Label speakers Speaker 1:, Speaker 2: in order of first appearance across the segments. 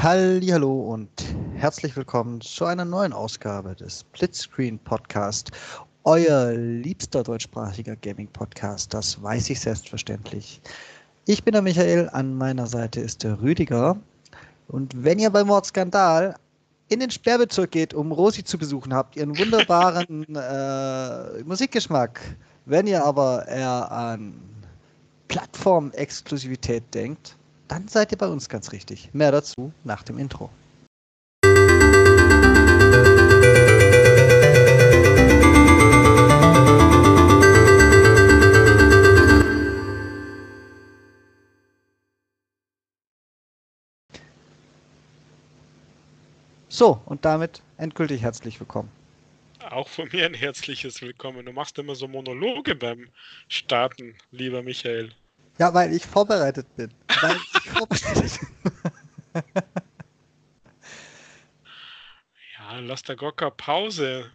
Speaker 1: Hallo und herzlich willkommen zu einer neuen Ausgabe des Blitzscreen Podcast. Euer liebster deutschsprachiger Gaming Podcast, das weiß ich selbstverständlich. Ich bin der Michael, an meiner Seite ist der Rüdiger. Und wenn ihr beim Mordskandal in den Sperrbezirk geht, um Rosi zu besuchen, habt ihr einen wunderbaren äh, Musikgeschmack. Wenn ihr aber eher an Plattformexklusivität denkt, dann seid ihr bei uns ganz richtig. Mehr dazu nach dem Intro. So, und damit endgültig herzlich willkommen.
Speaker 2: Auch von mir ein herzliches Willkommen. Du machst immer so Monologe beim Starten, lieber Michael.
Speaker 1: Ja, weil ich vorbereitet bin. Weil ich vorbereitet bin.
Speaker 2: ja, lass der Gocker Pause,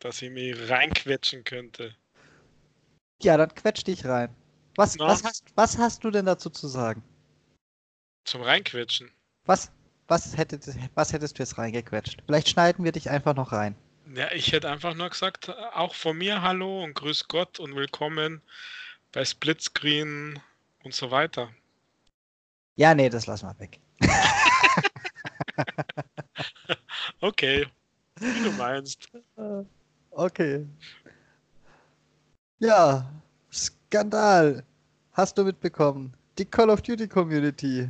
Speaker 2: dass ich mich reinquetschen könnte.
Speaker 1: Ja, dann quetsch dich rein. Was, was, hast, was hast du denn dazu zu sagen?
Speaker 2: Zum Reinquetschen.
Speaker 1: Was, was, hättest, was hättest du jetzt reingequetscht? Vielleicht schneiden wir dich einfach noch rein.
Speaker 2: Ja, ich hätte einfach nur gesagt, auch von mir Hallo und Grüß Gott und willkommen bei Splitscreen und so weiter.
Speaker 1: Ja, nee, das lassen wir weg.
Speaker 2: okay, wie du meinst.
Speaker 1: Okay. Ja, Skandal. Hast du mitbekommen? Die Call of Duty Community,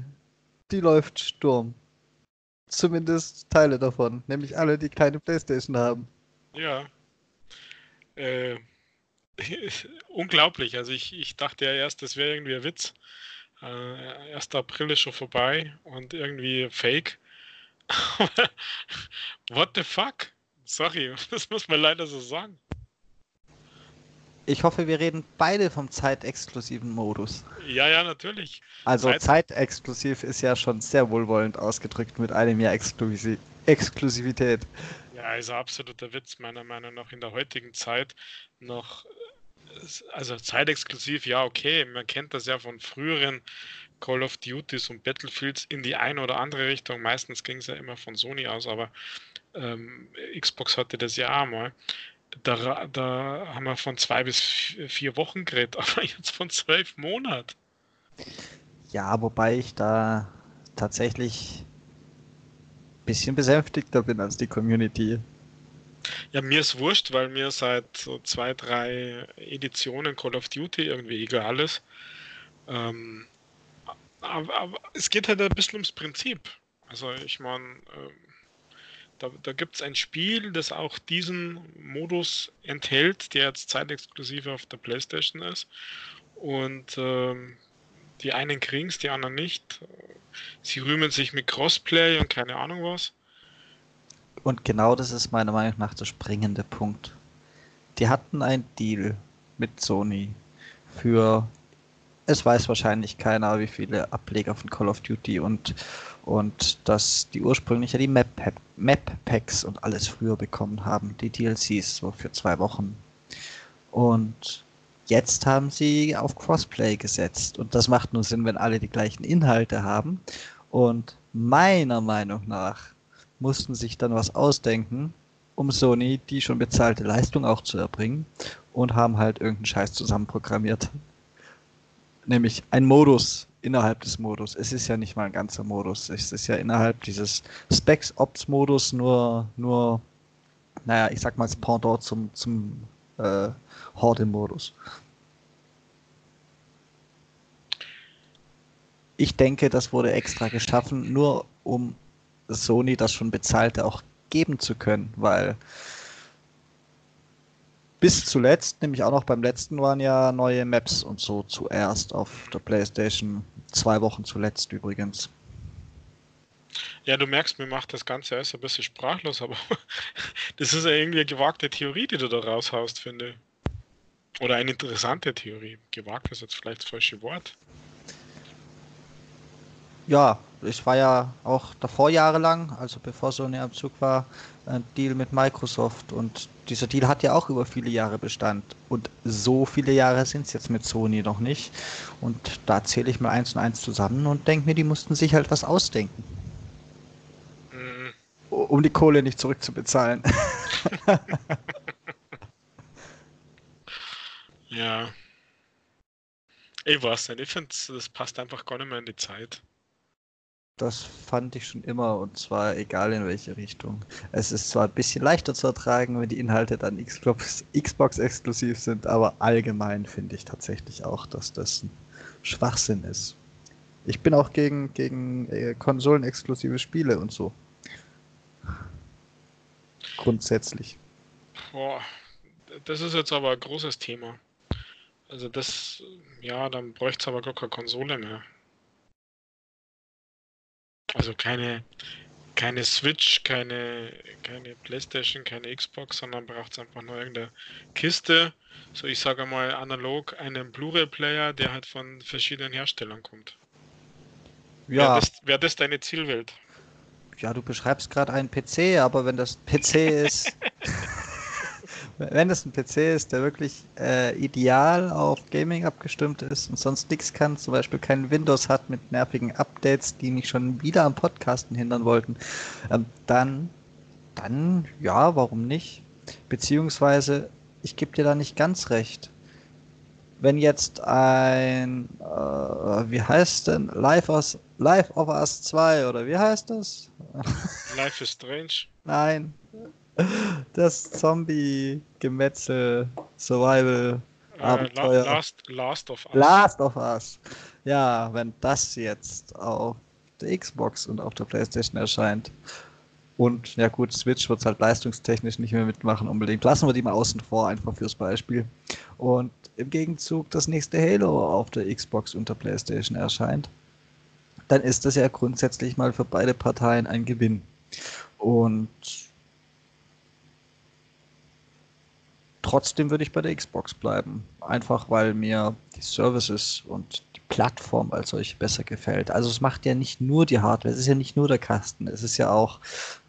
Speaker 1: die läuft Sturm. Zumindest Teile davon, nämlich alle, die keine Playstation haben.
Speaker 2: Ja. Äh, unglaublich. Also ich, ich dachte ja erst, das wäre irgendwie ein Witz. Äh, 1. April ist schon vorbei und irgendwie fake. What the fuck? Sorry, das muss man leider so sagen.
Speaker 1: Ich hoffe, wir reden beide vom zeitexklusiven Modus.
Speaker 2: Ja, ja, natürlich.
Speaker 1: Also Zeit zeitexklusiv ist ja schon sehr wohlwollend ausgedrückt mit einem Jahr Exklusi Exklusivität.
Speaker 2: Ja, ist ein absoluter Witz, meiner Meinung nach in der heutigen Zeit noch. Also zeitexklusiv, ja, okay. Man kennt das ja von früheren Call of Duties und Battlefields in die eine oder andere Richtung. Meistens ging es ja immer von Sony aus, aber ähm, Xbox hatte das ja auch mal da, da haben wir von zwei bis vier Wochen geredet, aber jetzt von zwölf Monaten.
Speaker 1: Ja, wobei ich da tatsächlich bisschen besänftigter bin als die Community.
Speaker 2: Ja, mir ist wurscht, weil mir seit so zwei, drei Editionen Call of Duty irgendwie egal ist. Ähm, aber, aber, es geht halt ein bisschen ums Prinzip. Also ich meine, ähm, da, da gibt es ein Spiel, das auch diesen Modus enthält, der jetzt zeitexklusiv auf der PlayStation ist. Und ähm, die einen kriegen es, die anderen nicht. Sie rühmen sich mit Crossplay und keine Ahnung was.
Speaker 1: Und genau das ist meiner Meinung nach der springende Punkt. Die hatten einen Deal mit Sony für, es weiß wahrscheinlich keiner, wie viele Ableger von Call of Duty und und dass die ursprünglich ja die Map, Map Packs und alles früher bekommen haben, die DLCs so für zwei Wochen. Und jetzt haben sie auf Crossplay gesetzt und das macht nur Sinn, wenn alle die gleichen Inhalte haben. Und meiner Meinung nach mussten sich dann was ausdenken, um Sony die schon bezahlte Leistung auch zu erbringen und haben halt irgendeinen Scheiß zusammenprogrammiert. Nämlich ein Modus, innerhalb des Modus. Es ist ja nicht mal ein ganzer Modus. Es ist ja innerhalb dieses Specs-Ops-Modus nur, nur, naja, ich sag mal das Pendant zum, zum äh, Horde-Modus. Ich denke, das wurde extra geschaffen, nur um Sony das schon bezahlte auch geben zu können, weil bis zuletzt, nämlich auch noch beim letzten, waren ja neue Maps und so zuerst auf der PlayStation. Zwei Wochen zuletzt übrigens.
Speaker 2: Ja, du merkst, mir macht das Ganze erst ein bisschen sprachlos, aber das ist ja irgendwie eine gewagte Theorie, die du da raushaust, finde. Oder eine interessante Theorie. Gewagt ist jetzt vielleicht das falsche Wort.
Speaker 1: Ja, ich war ja auch davor jahrelang, also bevor Sony am Zug war, ein Deal mit Microsoft und dieser Deal hat ja auch über viele Jahre Bestand. Und so viele Jahre sind es jetzt mit Sony noch nicht. Und da zähle ich mal eins und eins zusammen und denke mir, die mussten sich halt was ausdenken. Um die Kohle nicht zurückzubezahlen.
Speaker 2: ja. Ich weiß nicht, ich finde, das passt einfach gar nicht mehr in die Zeit.
Speaker 1: Das fand ich schon immer und zwar egal in welche Richtung. Es ist zwar ein bisschen leichter zu ertragen, wenn die Inhalte dann Xbox, Xbox exklusiv sind, aber allgemein finde ich tatsächlich auch, dass das ein Schwachsinn ist. Ich bin auch gegen, gegen äh, konsolenexklusive Spiele und so. Grundsätzlich.
Speaker 2: Boah, das ist jetzt aber ein großes Thema. Also das, ja, dann bräuchte es aber gar keine Konsole mehr. Also keine, keine Switch, keine, keine Playstation, keine Xbox, sondern braucht es einfach nur irgendeine Kiste. So ich sage mal analog einen Blu-ray-Player, der halt von verschiedenen Herstellern kommt. Ja. Wäre das, wär das deine Zielwelt?
Speaker 1: Ja, du beschreibst gerade einen PC, aber wenn das PC ist, wenn es ein PC ist, der wirklich äh, ideal auf Gaming abgestimmt ist und sonst nichts kann, zum Beispiel kein Windows hat mit nervigen Updates, die mich schon wieder am Podcasten hindern wollten, ähm, dann, dann, ja, warum nicht? Beziehungsweise, ich gebe dir da nicht ganz recht. Wenn jetzt ein, äh, wie heißt denn, Life, of, Life of Us 2 oder wie heißt das?
Speaker 2: Life is Strange.
Speaker 1: Nein, das Zombie-Gemetzel, Survival, äh, Abenteuer.
Speaker 2: Last, Last of Us.
Speaker 1: Last of Us. Ja, wenn das jetzt auf der Xbox und auf der Playstation erscheint. Und ja gut, Switch wird es halt leistungstechnisch nicht mehr mitmachen unbedingt. Lassen wir die mal außen vor, einfach fürs Beispiel. Und im Gegenzug das nächste Halo auf der Xbox und der Playstation erscheint, dann ist das ja grundsätzlich mal für beide Parteien ein Gewinn. Und Trotzdem würde ich bei der Xbox bleiben. Einfach weil mir die Services und die Plattform als solche besser gefällt. Also es macht ja nicht nur die Hardware, es ist ja nicht nur der Kasten, es ist ja auch,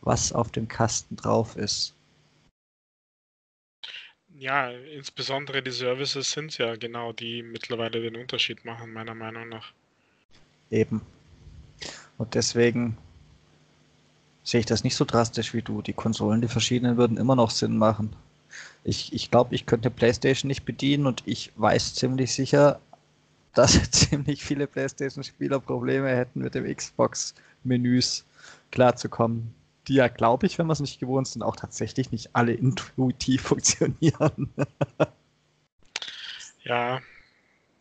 Speaker 1: was auf dem Kasten drauf ist.
Speaker 2: Ja, insbesondere die Services sind ja genau die mittlerweile den Unterschied machen, meiner Meinung nach.
Speaker 1: Eben. Und deswegen sehe ich das nicht so drastisch wie du. Die Konsolen, die verschiedenen, würden immer noch Sinn machen. Ich, ich glaube, ich könnte PlayStation nicht bedienen und ich weiß ziemlich sicher, dass ziemlich viele PlayStation-Spieler Probleme hätten, mit dem Xbox-Menüs klarzukommen. Die ja, glaube ich, wenn wir es nicht gewohnt sind, auch tatsächlich nicht alle intuitiv funktionieren.
Speaker 2: ja,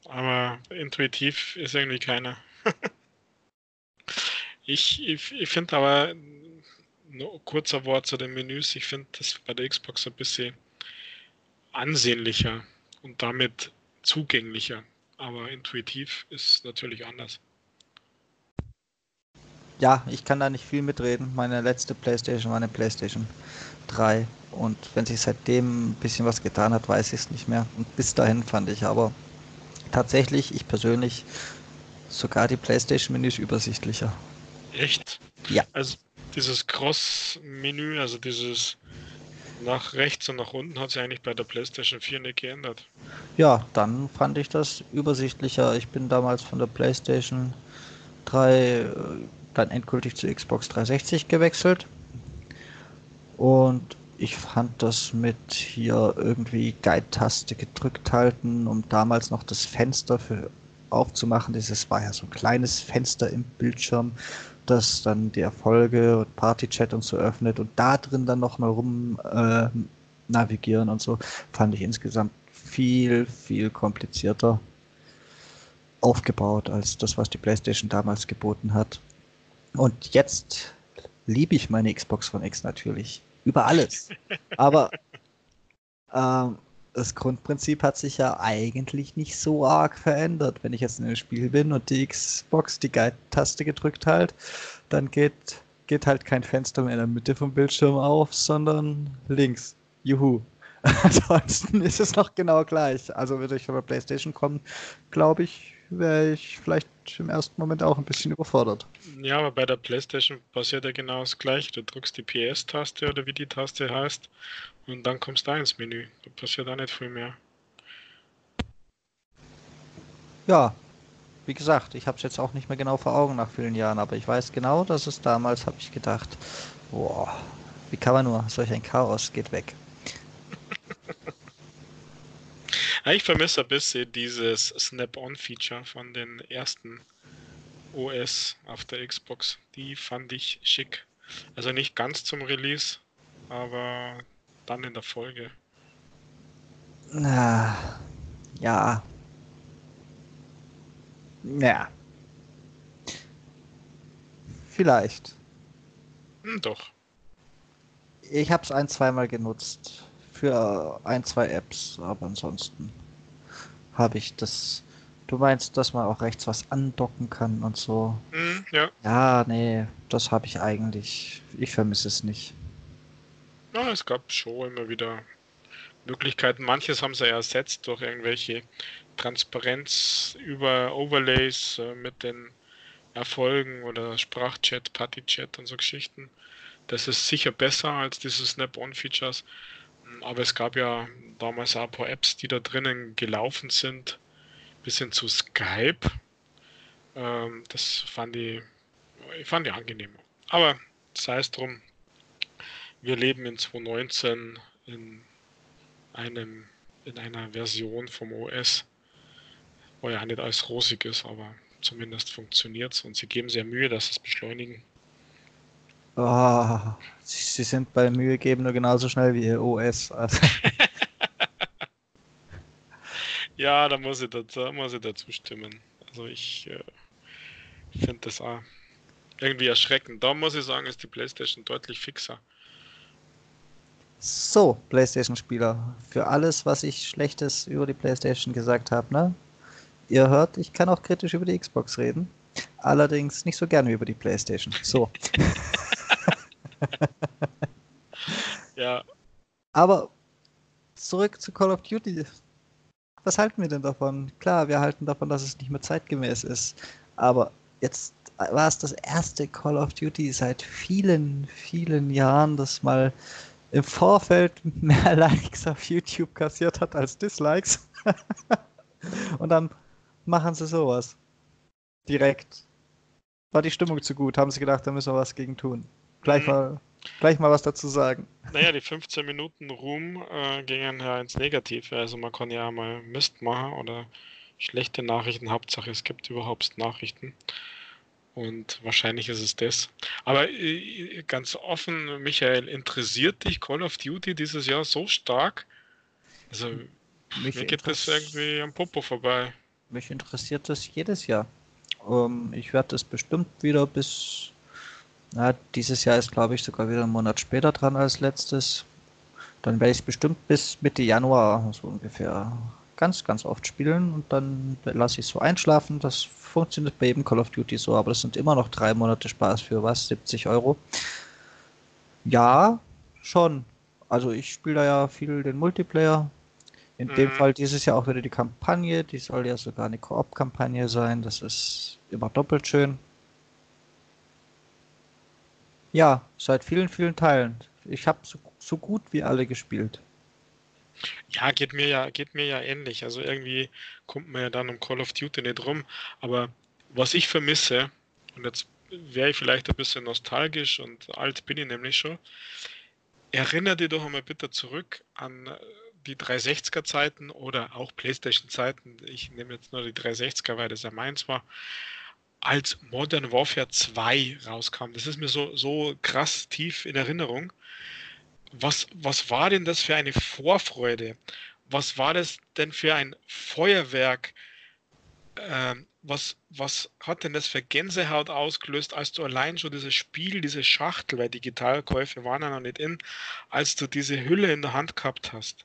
Speaker 2: aber intuitiv ist irgendwie keiner. ich ich, ich finde aber, nur kurzer Wort zu den Menüs, ich finde das bei der Xbox ein bisschen ansehnlicher und damit zugänglicher. Aber intuitiv ist natürlich anders.
Speaker 1: Ja, ich kann da nicht viel mitreden. Meine letzte Playstation war eine Playstation 3 und wenn sich seitdem ein bisschen was getan hat, weiß ich es nicht mehr. Und bis dahin fand ich aber tatsächlich, ich persönlich, sogar die Playstation-Menüs übersichtlicher.
Speaker 2: Echt?
Speaker 1: Ja.
Speaker 2: Also dieses Cross-Menü, also dieses nach rechts und nach unten hat sich eigentlich bei der PlayStation 4 nicht geändert.
Speaker 1: Ja, dann fand ich das übersichtlicher. Ich bin damals von der PlayStation 3 äh, dann endgültig zu Xbox 360 gewechselt. Und ich fand das mit hier irgendwie Guide-Taste gedrückt halten, um damals noch das Fenster für aufzumachen. Dieses war ja so ein kleines Fenster im Bildschirm das dann die Erfolge und Partychat und so öffnet und da drin dann nochmal rum äh, navigieren und so, fand ich insgesamt viel, viel komplizierter aufgebaut als das, was die PlayStation damals geboten hat. Und jetzt liebe ich meine Xbox von X natürlich. Über alles. Aber ähm, das Grundprinzip hat sich ja eigentlich nicht so arg verändert. Wenn ich jetzt in einem Spiel bin und die Xbox die Guide-Taste gedrückt halt, dann geht, geht halt kein Fenster mehr in der Mitte vom Bildschirm auf, sondern links. Juhu. Ansonsten ist es noch genau gleich. Also würde ich von der Playstation kommen, glaube ich, wäre ich vielleicht im ersten Moment auch ein bisschen überfordert.
Speaker 2: Ja, aber bei der PlayStation passiert ja genau das gleiche. Du drückst die PS-Taste oder wie die Taste heißt und dann kommst du da ins Menü. Da passiert auch nicht viel mehr.
Speaker 1: Ja, wie gesagt, ich habe es jetzt auch nicht mehr genau vor Augen nach vielen Jahren, aber ich weiß genau, dass es damals, habe ich gedacht, boah, Wie kann man nur? Solch ein Chaos geht weg.
Speaker 2: ich vermisse ein bisschen dieses Snap-on-Feature von den ersten OS auf der Xbox. Die fand ich schick. Also nicht ganz zum Release, aber dann in der Folge.
Speaker 1: Na, ja. Ja. Vielleicht.
Speaker 2: Hm, doch.
Speaker 1: Ich habe es ein, zweimal genutzt. Für ein, zwei Apps, aber ansonsten habe ich das. Du meinst, dass man auch rechts was andocken kann und so?
Speaker 2: Mm, ja.
Speaker 1: Ja, nee, das habe ich eigentlich. Ich vermisse es nicht.
Speaker 2: Ja, es gab schon immer wieder Möglichkeiten. Manches haben sie ersetzt durch irgendwelche Transparenz über Overlays äh, mit den Erfolgen oder Sprachchat, Partychat und so Geschichten. Das ist sicher besser als diese Snap-on-Features. Aber es gab ja damals auch ein paar Apps, die da drinnen gelaufen sind, bis hin zu Skype. Ähm, das fand ich, ich fand ich angenehm. Aber sei es drum, wir leben in 2019 in einem in einer Version vom OS, wo ja nicht alles rosig ist, aber zumindest funktioniert es und sie geben sehr Mühe, dass sie es beschleunigen.
Speaker 1: Oh, sie sind bei Mühe geben nur genauso schnell wie ihr OS. Also.
Speaker 2: ja, da muss ich, dazu, muss ich dazu stimmen. Also ich äh, finde das auch irgendwie erschreckend. Da muss ich sagen, ist die PlayStation deutlich fixer.
Speaker 1: So, PlayStation-Spieler, für alles, was ich Schlechtes über die PlayStation gesagt habe, ne? Ihr hört, ich kann auch kritisch über die Xbox reden. Allerdings nicht so gerne über die PlayStation. So.
Speaker 2: ja.
Speaker 1: Aber zurück zu Call of Duty. Was halten wir denn davon? Klar, wir halten davon, dass es nicht mehr zeitgemäß ist. Aber jetzt war es das erste Call of Duty seit vielen, vielen Jahren, das mal im Vorfeld mehr Likes auf YouTube kassiert hat als Dislikes. Und dann machen sie sowas. Direkt. War die Stimmung zu gut, haben sie gedacht, da müssen wir was gegen tun. Gleich mhm. mal, gleich mal was dazu sagen.
Speaker 2: Naja, die 15 Minuten Ruhm äh, gingen ja ins Negative. Also man kann ja mal Mist machen oder schlechte Nachrichten. Hauptsache es gibt überhaupt Nachrichten. Und wahrscheinlich ist es das. Aber äh, ganz offen, Michael, interessiert dich Call of Duty dieses Jahr so stark? Also, mich mir geht das irgendwie am Popo vorbei.
Speaker 1: Mich interessiert das jedes Jahr. Ähm, ich werde das bestimmt wieder bis. Na, dieses Jahr ist, glaube ich, sogar wieder einen Monat später dran als letztes. Dann werde ich es bestimmt bis Mitte Januar so ungefähr ganz, ganz oft spielen und dann lasse ich es so einschlafen. Das funktioniert bei jedem Call of Duty so, aber das sind immer noch drei Monate Spaß für was? 70 Euro? Ja, schon. Also ich spiele da ja viel den Multiplayer. In mhm. dem Fall dieses Jahr auch wieder die Kampagne. Die soll ja sogar eine Koop-Kampagne sein. Das ist immer doppelt schön. Ja, seit vielen, vielen Teilen. Ich habe so, so gut wie alle gespielt.
Speaker 2: Ja, geht mir ja, geht mir ja ähnlich. Also irgendwie kommt man ja dann um Call of Duty nicht rum. Aber was ich vermisse, und jetzt wäre ich vielleicht ein bisschen nostalgisch und alt bin ich nämlich schon, erinnere dich doch einmal bitte zurück an die 360er Zeiten oder auch PlayStation Zeiten. Ich nehme jetzt nur die 360er, weil das ja meins war. Als Modern Warfare 2 rauskam. Das ist mir so, so krass tief in Erinnerung was, was war denn das für eine Vorfreude? Was war das denn für ein Feuerwerk? Ähm, was, was hat denn das für Gänsehaut ausgelöst, als du allein schon dieses Spiel, diese Schachtel, weil Digitalkäufe waren ja noch nicht in, als du diese Hülle in der Hand gehabt hast?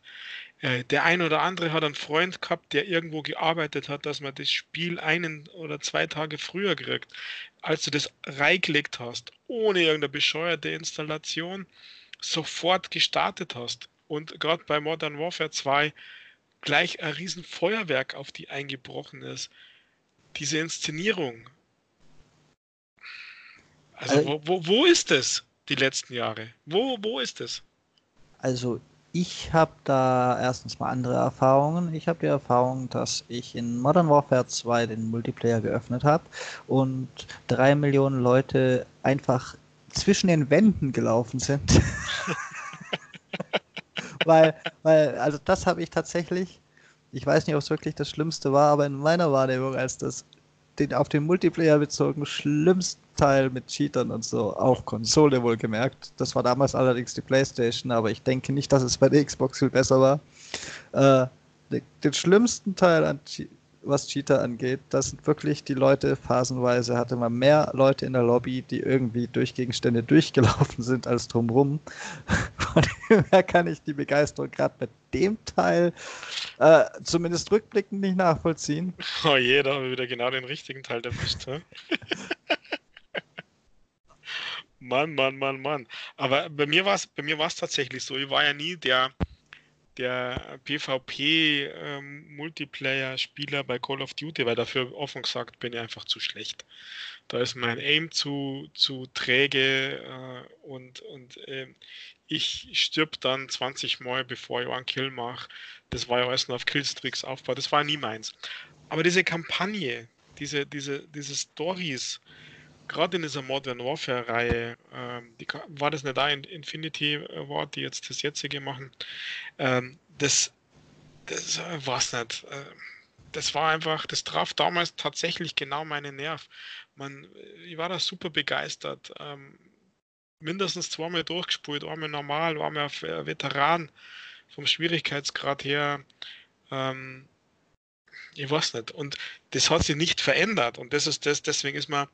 Speaker 2: Äh, der ein oder andere hat einen Freund gehabt, der irgendwo gearbeitet hat, dass man das Spiel einen oder zwei Tage früher kriegt. Als du das reingelegt hast, ohne irgendeine bescheuerte Installation, sofort gestartet hast und gerade bei Modern Warfare 2 gleich ein riesen Feuerwerk auf die eingebrochen ist. Diese Inszenierung. Also, also wo, wo, wo ist es die letzten Jahre? Wo, wo ist es?
Speaker 1: Also ich habe da erstens mal andere Erfahrungen. Ich habe die Erfahrung, dass ich in Modern Warfare 2 den Multiplayer geöffnet habe und drei Millionen Leute einfach zwischen den Wänden gelaufen sind. weil, weil, also das habe ich tatsächlich, ich weiß nicht, ob es wirklich das Schlimmste war, aber in meiner Wahrnehmung als das den auf den Multiplayer bezogen schlimmsten Teil mit Cheatern und so, auch Konsole wohlgemerkt. Das war damals allerdings die Playstation, aber ich denke nicht, dass es bei der Xbox viel besser war. Äh, den schlimmsten Teil an was Cheater angeht, das sind wirklich die Leute, phasenweise hatte man mehr Leute in der Lobby, die irgendwie durch Gegenstände durchgelaufen sind als drumrum. Von dem her kann ich die Begeisterung gerade bei dem Teil äh, zumindest rückblickend nicht nachvollziehen.
Speaker 2: Oh je, da haben wir wieder genau den richtigen Teil erwischt. Mann, Mann, Mann, Mann. Aber bei mir war es tatsächlich so. Ich war ja nie der der PvP-Multiplayer-Spieler ähm, bei Call of Duty, weil dafür offen gesagt bin ich einfach zu schlecht. Da ist mein Aim zu, zu träge äh, und, und äh, ich stirb dann 20 Mal, bevor ich einen Kill mache. Das war ja alles nur auf Killstreaks aufgebaut. Das war nie meins. Aber diese Kampagne, diese, diese, diese Stories, gerade in dieser Modern Warfare-Reihe, ähm, war das nicht da in Infinity Award, die jetzt das jetzige machen, ähm, das, das äh, war es nicht. Äh, das war einfach, das traf damals tatsächlich genau meinen Nerv. Man, ich war da super begeistert. Ähm, mindestens zweimal durchgespielt, einmal normal, einmal auf äh, Veteran vom Schwierigkeitsgrad her. Ähm, ich weiß nicht. Und das hat sich nicht verändert. Und das ist das, deswegen ist man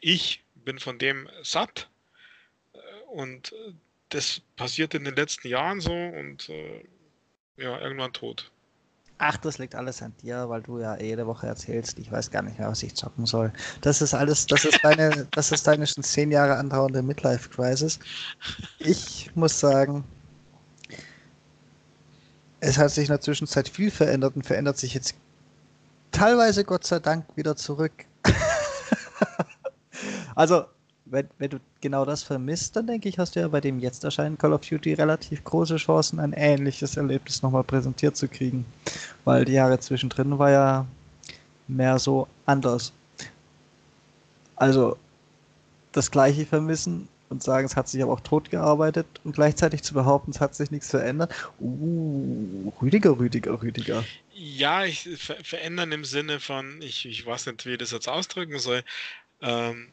Speaker 2: ich bin von dem satt äh, und äh, das passiert in den letzten Jahren so und äh, ja, irgendwann tot.
Speaker 1: Ach, das liegt alles an dir, weil du ja jede Woche erzählst, ich weiß gar nicht mehr, was ich zocken soll. Das ist alles, das ist deine, das ist deine schon zehn Jahre andauernde Midlife-Crisis. Ich muss sagen, es hat sich in der Zwischenzeit viel verändert und verändert sich jetzt teilweise Gott sei Dank wieder zurück. Also, wenn, wenn du genau das vermisst, dann denke ich, hast du ja bei dem jetzt erscheinen Call of Duty relativ große Chancen, ein ähnliches Erlebnis nochmal präsentiert zu kriegen. Weil die Jahre zwischendrin war ja mehr so anders. Also, das gleiche vermissen und sagen, es hat sich aber auch tot gearbeitet und gleichzeitig zu behaupten, es hat sich nichts verändert. Uh, Rüdiger, Rüdiger, Rüdiger.
Speaker 2: Ja, ich ver verändern im Sinne von, ich, ich weiß nicht, wie ich das jetzt ausdrücken soll. Ähm,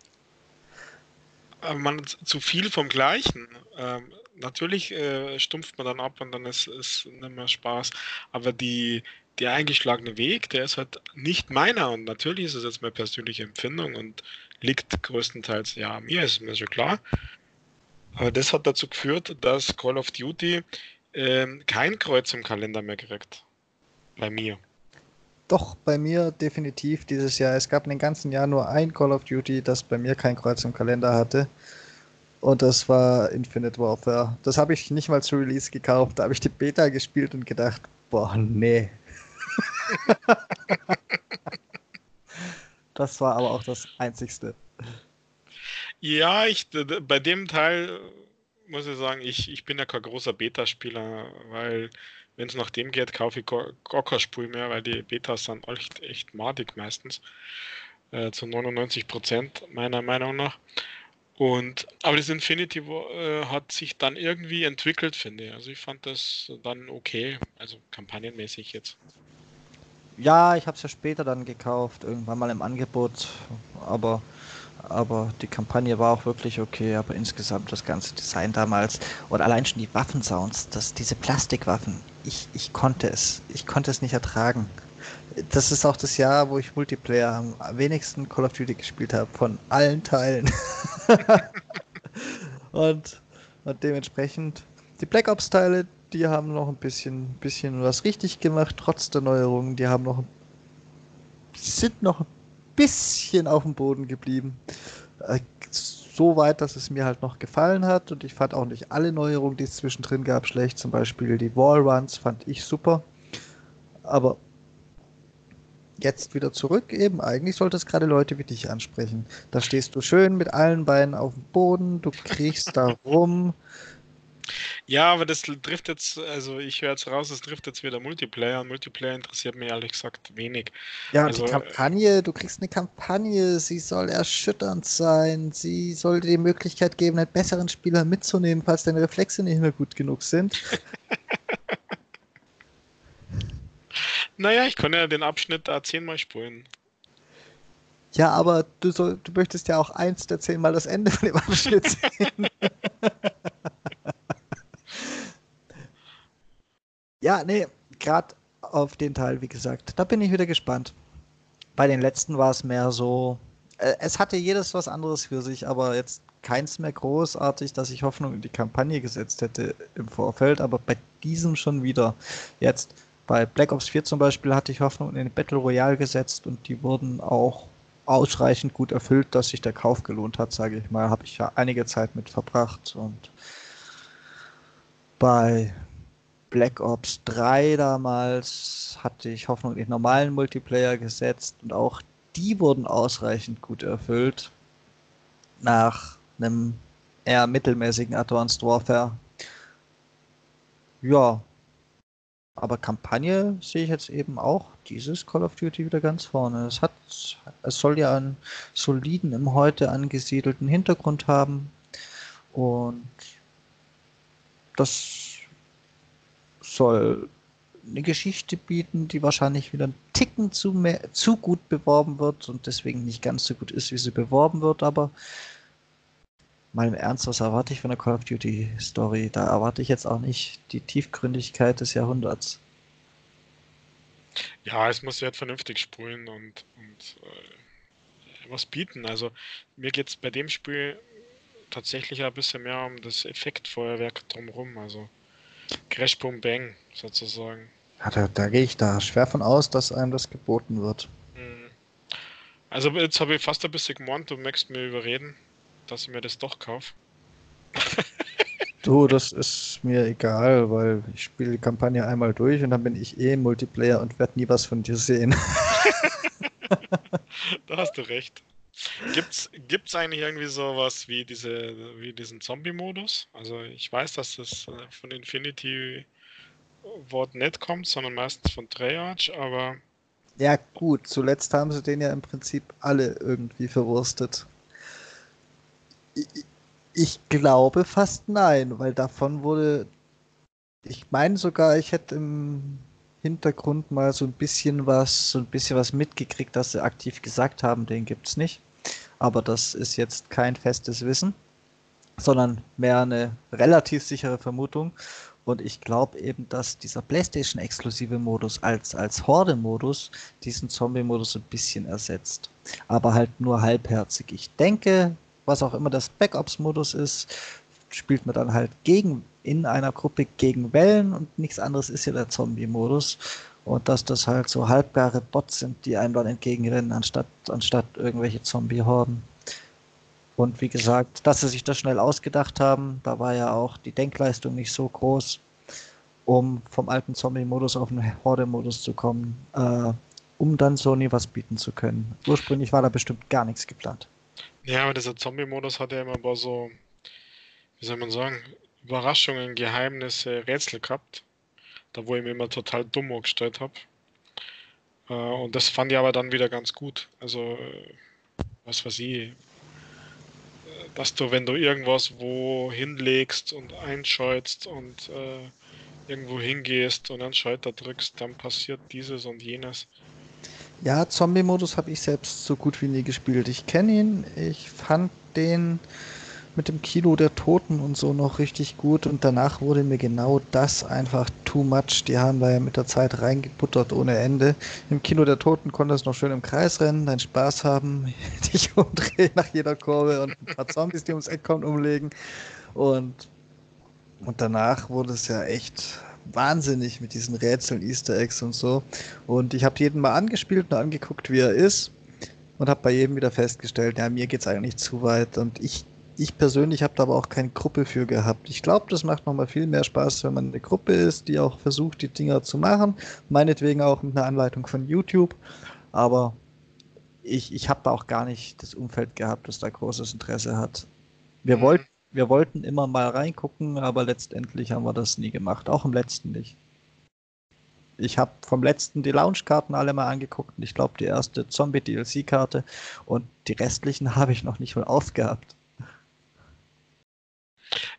Speaker 2: man zu viel vom Gleichen. Ähm, natürlich äh, stumpft man dann ab und dann ist es nicht mehr Spaß. Aber die, der eingeschlagene Weg, der ist halt nicht meiner. Und natürlich ist es jetzt meine persönliche Empfindung und liegt größtenteils ja mir, ist mir schon klar. Aber das hat dazu geführt, dass Call of Duty äh, kein Kreuz im Kalender mehr kriegt. Bei mir.
Speaker 1: Doch, bei mir definitiv dieses Jahr. Es gab in den ganzen Jahr nur ein Call of Duty, das bei mir kein Kreuz im Kalender hatte. Und das war Infinite Warfare. Das habe ich nicht mal zu Release gekauft. Da habe ich die Beta gespielt und gedacht, boah, nee. das war aber auch das Einzigste.
Speaker 2: Ja, ich, bei dem Teil muss ich sagen, ich, ich bin ja kein großer Beta-Spieler, weil wenn es nach dem geht, kaufe ich gar, gar kein mehr, weil die Betas sind echt, echt madig meistens. Äh, zu 99 Prozent meiner Meinung nach. Und, aber das Infinity äh, hat sich dann irgendwie entwickelt, finde ich. Also ich fand das dann okay, also kampagnenmäßig jetzt.
Speaker 1: Ja, ich habe es ja später dann gekauft, irgendwann mal im Angebot, aber aber die Kampagne war auch wirklich okay, aber insgesamt das ganze Design damals und allein schon die Waffensounds, das, diese Plastikwaffen, ich, ich konnte es, ich konnte es nicht ertragen. Das ist auch das Jahr, wo ich Multiplayer am wenigsten Call of Duty gespielt habe, von allen Teilen. und, und dementsprechend, die Black Ops Teile, die haben noch ein bisschen, bisschen was richtig gemacht, trotz der Neuerungen. Die haben noch, sind noch ein bisschen auf dem Boden geblieben. Äh, so weit, dass es mir halt noch gefallen hat und ich fand auch nicht alle Neuerungen, die es zwischendrin gab, schlecht. Zum Beispiel die Wallruns fand ich super. Aber jetzt wieder zurück eben. Eigentlich sollte es gerade Leute wie dich ansprechen. Da stehst du schön mit allen Beinen auf dem Boden, du kriechst da rum,
Speaker 2: Ja, aber das trifft jetzt, also ich höre jetzt raus, es trifft jetzt wieder Multiplayer. Und Multiplayer interessiert mich ehrlich gesagt wenig.
Speaker 1: Ja,
Speaker 2: Also,
Speaker 1: die Kampagne, du kriegst eine Kampagne, sie soll erschütternd sein, sie soll dir die Möglichkeit geben, einen besseren Spieler mitzunehmen, falls deine Reflexe nicht mehr gut genug sind.
Speaker 2: Naja, ich kann ja den Abschnitt da zehnmal spulen.
Speaker 1: Ja, aber du, soll, du möchtest ja auch eins der zehnmal das Ende von dem Abschnitt sehen. ja, nee, gerade auf den Teil, wie gesagt, da bin ich wieder gespannt. Bei den letzten war es mehr so, äh, es hatte jedes was anderes für sich, aber jetzt keins mehr großartig, dass ich Hoffnung in die Kampagne gesetzt hätte im Vorfeld, aber bei diesem schon wieder. Jetzt bei Black Ops 4 zum Beispiel hatte ich Hoffnung in den Battle Royale gesetzt und die wurden auch ausreichend gut erfüllt, dass sich der Kauf gelohnt hat, sage ich mal. Habe ich ja einige Zeit mit verbracht und bei Black Ops 3 damals hatte ich Hoffnung in den normalen Multiplayer gesetzt und auch die wurden ausreichend gut erfüllt nach einem eher mittelmäßigen Advanced Warfare. Ja, aber Kampagne sehe ich jetzt eben auch dieses Call of Duty wieder ganz vorne. Es hat, es soll ja einen soliden, im heute angesiedelten Hintergrund haben und das soll eine Geschichte bieten, die wahrscheinlich wieder einen Ticken zu, mehr, zu gut beworben wird und deswegen nicht ganz so gut ist, wie sie beworben wird, aber mal im Ernst, was erwarte ich von der Call of Duty Story? Da erwarte ich jetzt auch nicht die Tiefgründigkeit des Jahrhunderts.
Speaker 2: Ja, es muss halt vernünftig spulen und, und äh, was bieten. Also mir geht es bei dem Spiel tatsächlich ein bisschen mehr um das Effektfeuerwerk drumherum. Also Crash Boom Bang sozusagen.
Speaker 1: Ja, da, da gehe ich da schwer von aus, dass einem das geboten wird.
Speaker 2: Mhm. Also jetzt habe ich fast ein bisschen gemeint, du möchtest mir überreden, dass ich mir das doch kaufe.
Speaker 1: Du, das ist mir egal, weil ich spiele die Kampagne einmal durch und dann bin ich eh im Multiplayer und werde nie was von dir sehen.
Speaker 2: da hast du recht. Gibt's, gibt's eigentlich irgendwie sowas wie diese, wie diesen Zombie-Modus? Also ich weiß, dass das äh, von Infinity Wort nicht kommt, sondern meistens von Treyarch, aber
Speaker 1: Ja, gut, zuletzt haben sie den ja im Prinzip alle irgendwie verwurstet. Ich, ich glaube fast nein, weil davon wurde. Ich meine sogar, ich hätte im Hintergrund mal so ein bisschen was, so ein bisschen was mitgekriegt, dass sie aktiv gesagt haben, den gibt's nicht. Aber das ist jetzt kein festes Wissen, sondern mehr eine relativ sichere Vermutung. Und ich glaube eben, dass dieser PlayStation-exklusive Modus als, als Horde-Modus diesen Zombie-Modus ein bisschen ersetzt. Aber halt nur halbherzig. Ich denke, was auch immer das Backups-Modus ist, spielt man dann halt gegen in einer Gruppe gegen Wellen und nichts anderes ist ja der Zombie-Modus. Und dass das halt so halbgare Bots sind, die einem dann entgegenrennen, anstatt, anstatt irgendwelche Zombie-Horden. Und wie gesagt, dass sie sich das schnell ausgedacht haben, da war ja auch die Denkleistung nicht so groß, um vom alten Zombie-Modus auf den Horde-Modus zu kommen, äh, um dann Sony was bieten zu können. Ursprünglich war da bestimmt gar nichts geplant.
Speaker 2: ja, aber dieser Zombie-Modus hat ja immer so, wie soll man sagen, Überraschungen, Geheimnisse, Rätsel gehabt. Da wo ich mir immer total dumm gestellt habe. Äh, und das fand ich aber dann wieder ganz gut. Also, was weiß ich, dass du, wenn du irgendwas wo hinlegst und einschaltest und äh, irgendwo hingehst und dann Schalter drückst, dann passiert dieses und jenes.
Speaker 1: Ja, Zombie-Modus habe ich selbst so gut wie nie gespielt. Ich kenne ihn, ich fand den mit dem Kino der Toten und so noch richtig gut und danach wurde mir genau das einfach too much. Die haben da ja mit der Zeit reingebuttert ohne Ende. Im Kino der Toten konntest du noch schön im Kreis rennen, deinen Spaß haben, dich umdrehen nach jeder Kurve und ein paar Zombies, die ums Eck kommen, umlegen. Und, und danach wurde es ja echt wahnsinnig mit diesen Rätseln, Easter Eggs und so. Und ich habe jeden mal angespielt und angeguckt, wie er ist. Und habe bei jedem wieder festgestellt, ja, mir geht's eigentlich zu weit. Und ich ich persönlich habe da aber auch keine Gruppe für gehabt. Ich glaube, das macht nochmal viel mehr Spaß, wenn man eine Gruppe ist, die auch versucht, die Dinger zu machen. Meinetwegen auch mit einer Anleitung von YouTube. Aber ich, ich habe da auch gar nicht das Umfeld gehabt, das da großes Interesse hat. Wir,
Speaker 2: Mhm.
Speaker 1: wollten, wir wollten immer mal reingucken, aber letztendlich haben wir das nie gemacht. Auch im letzten nicht. Ich habe vom letzten die Launchkarten alle mal angeguckt und ich glaube die erste Zombie-DLC-Karte und die restlichen habe ich noch nicht mal aufgehabt.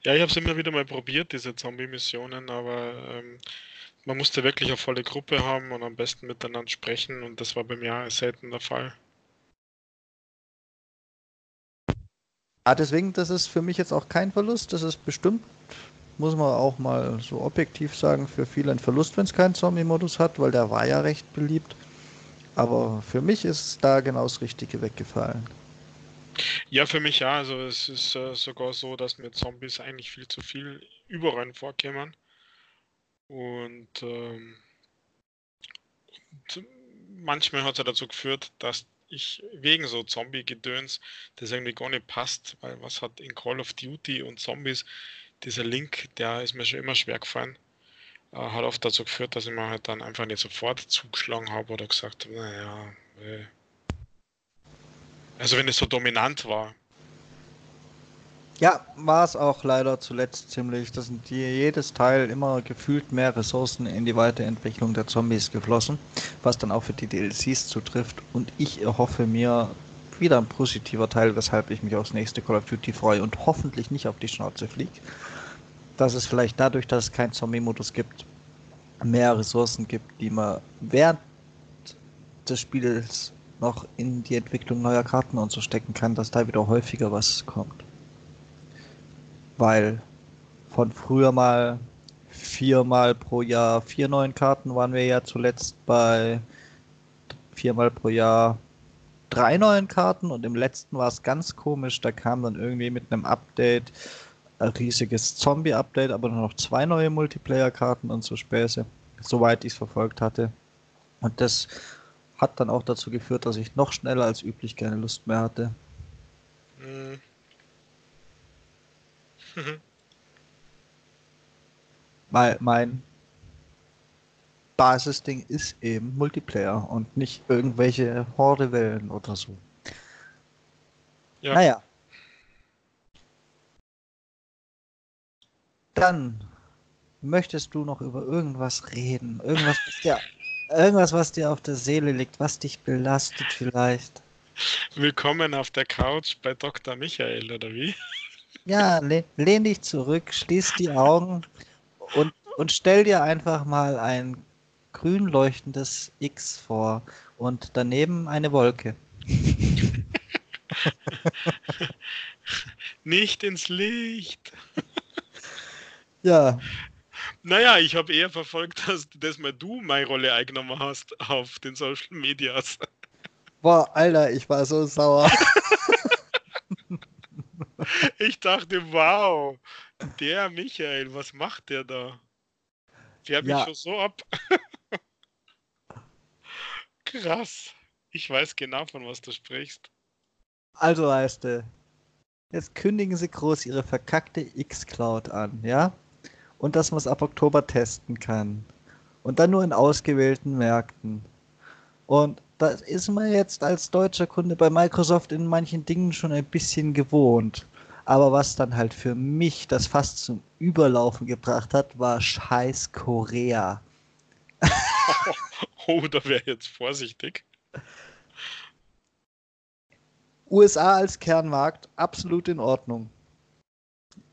Speaker 2: Ja, ich habe es immer wieder mal probiert, diese Zombie-Missionen, aber ähm, man musste wirklich eine volle Gruppe haben und am besten miteinander sprechen und das war bei mir selten der Fall.
Speaker 1: Ah, deswegen, das ist für mich jetzt auch kein Verlust. Das ist bestimmt, muss man auch mal so objektiv sagen, für viele ein Verlust, wenn es keinen Zombie-Modus hat, weil der war ja recht beliebt. Aber für mich ist da genau das Richtige weggefallen.
Speaker 2: Ja, für mich ja. Also es ist äh, sogar so, dass mir Zombies eigentlich viel zu viel überall vorkämen. Und, ähm, und manchmal hat es ja dazu geführt, dass ich wegen so Zombie-Gedöns das irgendwie gar nicht passt, weil was hat in Call of Duty und Zombies dieser Link, der ist mir schon immer schwer gefallen. Äh, hat oft dazu geführt, dass ich mir halt dann einfach nicht sofort zugeschlagen habe oder gesagt habe, naja, äh. Also wenn es so dominant war,
Speaker 1: ja, war es auch leider zuletzt ziemlich. Da sind die, jedes Teil immer gefühlt mehr Ressourcen in die Weiterentwicklung der Zombies geflossen, was dann auch für die DLCs zutrifft. Und ich erhoffe mir wieder ein positiver Teil, weshalb ich mich aufs nächste Call of Duty freue und hoffentlich nicht auf die Schnauze fliege. Dass es vielleicht dadurch, dass es keinen Zombie-Modus gibt, mehr Ressourcen gibt, die man während des Spiels noch in die Entwicklung neuer Karten und so stecken kann, dass da wieder häufiger was kommt weil von früher mal viermal pro Jahr vier neuen Karten waren wir ja zuletzt bei viermal pro Jahr drei neuen Karten und im letzten war es ganz komisch, da kam dann irgendwie mit einem Update ein riesiges Zombie-Update, aber nur noch zwei neue Multiplayer-Karten und so Späße, soweit ich es verfolgt hatte. Und das hat dann auch dazu geführt, dass ich noch schneller als üblich keine Lust mehr hatte. Mhm. Weil mein Basisding ist eben Multiplayer und nicht irgendwelche Horde-Wellen oder so. Ja. Naja. Dann möchtest du noch über irgendwas reden? Irgendwas, was dir, irgendwas, was dir auf der Seele liegt, was dich belastet vielleicht?
Speaker 2: Willkommen auf der Couch bei Dr. Michael, oder wie?
Speaker 1: Ja, lehn, lehn dich zurück, schließ die Augen und, und stell dir einfach mal ein grün leuchtendes X vor und daneben eine Wolke.
Speaker 2: Nicht ins Licht.
Speaker 1: ja.
Speaker 2: Naja, ich habe eher verfolgt, dass, dass mal du meine Rolle eingenommen hast auf den Social Medias.
Speaker 1: Boah, Alter, ich war so sauer.
Speaker 2: Ich dachte, wow, der Michael, was macht der da? Fährt ja. mich schon so ab. Krass. Ich weiß genau, von was du sprichst.
Speaker 1: Also heißt du, jetzt kündigen sie groß ihre verkackte X-Cloud an, ja? Und dass man es ab Oktober testen kann. Und dann nur in ausgewählten Märkten. Und das ist man jetzt als deutscher Kunde bei Microsoft in manchen Dingen schon ein bisschen gewohnt. Aber was dann halt für mich das fast zum Überlaufen gebracht hat, war scheiß Korea.
Speaker 2: oh, da wäre jetzt vorsichtig.
Speaker 1: USA als Kernmarkt absolut in Ordnung.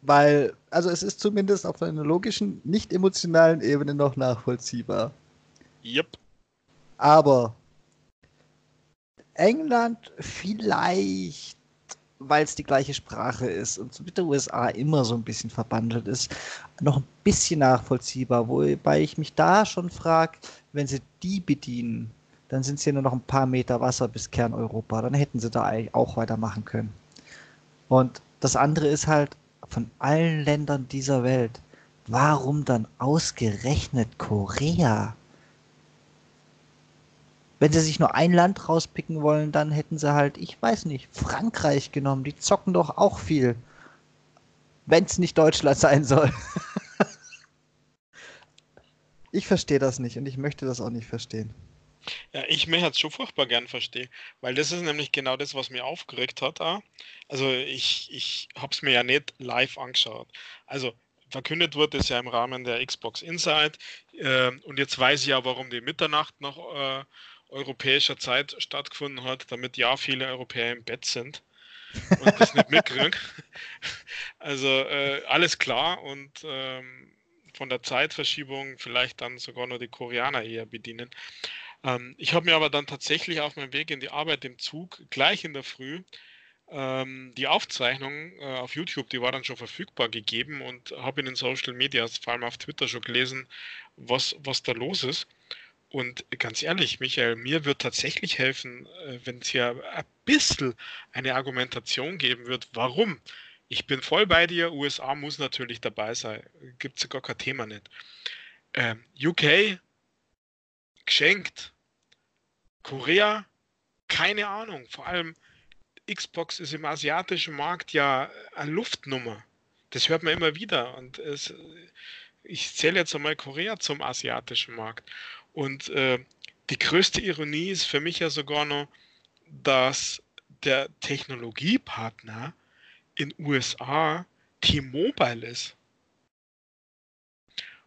Speaker 1: Weil, also es ist zumindest auf einer logischen, nicht emotionalen Ebene noch nachvollziehbar.
Speaker 2: Yep.
Speaker 1: Aber England vielleicht weil es die gleiche Sprache ist und mit der USA immer so ein bisschen verbandelt ist, noch ein bisschen nachvollziehbar. Wobei ich mich da schon frage, wenn sie die bedienen, dann sind es ja nur noch ein paar Meter Wasser bis Kerneuropa. Dann hätten sie da eigentlich auch weitermachen können. Und das andere ist halt, von allen Ländern dieser Welt, warum dann ausgerechnet Korea? Wenn sie sich nur ein Land rauspicken wollen, dann hätten sie halt, ich weiß nicht, Frankreich genommen. Die zocken doch auch viel. Wenn es nicht Deutschland sein soll. ich verstehe das nicht und ich möchte das auch nicht verstehen.
Speaker 2: Ja, ich möchte es schon furchtbar gern verstehen, weil das ist nämlich genau das, was mir aufgeregt hat. Auch. Also ich, ich habe es mir ja nicht live angeschaut. Also verkündet wurde es ja im Rahmen der Xbox Inside äh, und jetzt weiß ich ja, warum die Mitternacht nach äh, europäischer Zeit stattgefunden hat, damit ja viele Europäer im Bett sind und das nicht mitkriegen. Also äh, alles klar und ähm, von der Zeitverschiebung vielleicht dann sogar nur die Koreaner eher bedienen. Ähm, ich habe mir aber dann tatsächlich auf meinem Weg in die Arbeit im Zug gleich in der Früh ähm, die Aufzeichnung äh, auf YouTube, die war dann schon verfügbar gegeben und habe in den Social Media, vor allem auf Twitter schon gelesen, was, was da los ist. Und ganz ehrlich, Michael, mir wird tatsächlich helfen, äh, wenn es hier ein bisschen eine Argumentation geben wird, warum. Ich bin voll bei dir, USA muss natürlich dabei sein, gibt es gar kein Thema nicht. Ähm, UK geschenkt. Korea, keine Ahnung. Vor allem Xbox ist im asiatischen Markt ja eine Luftnummer. Das hört man immer wieder. Und es, ich zähle jetzt einmal Korea zum asiatischen Markt. Und äh, die größte Ironie ist für mich ja sogar noch, dass der Technologiepartner in USA T-Mobile ist.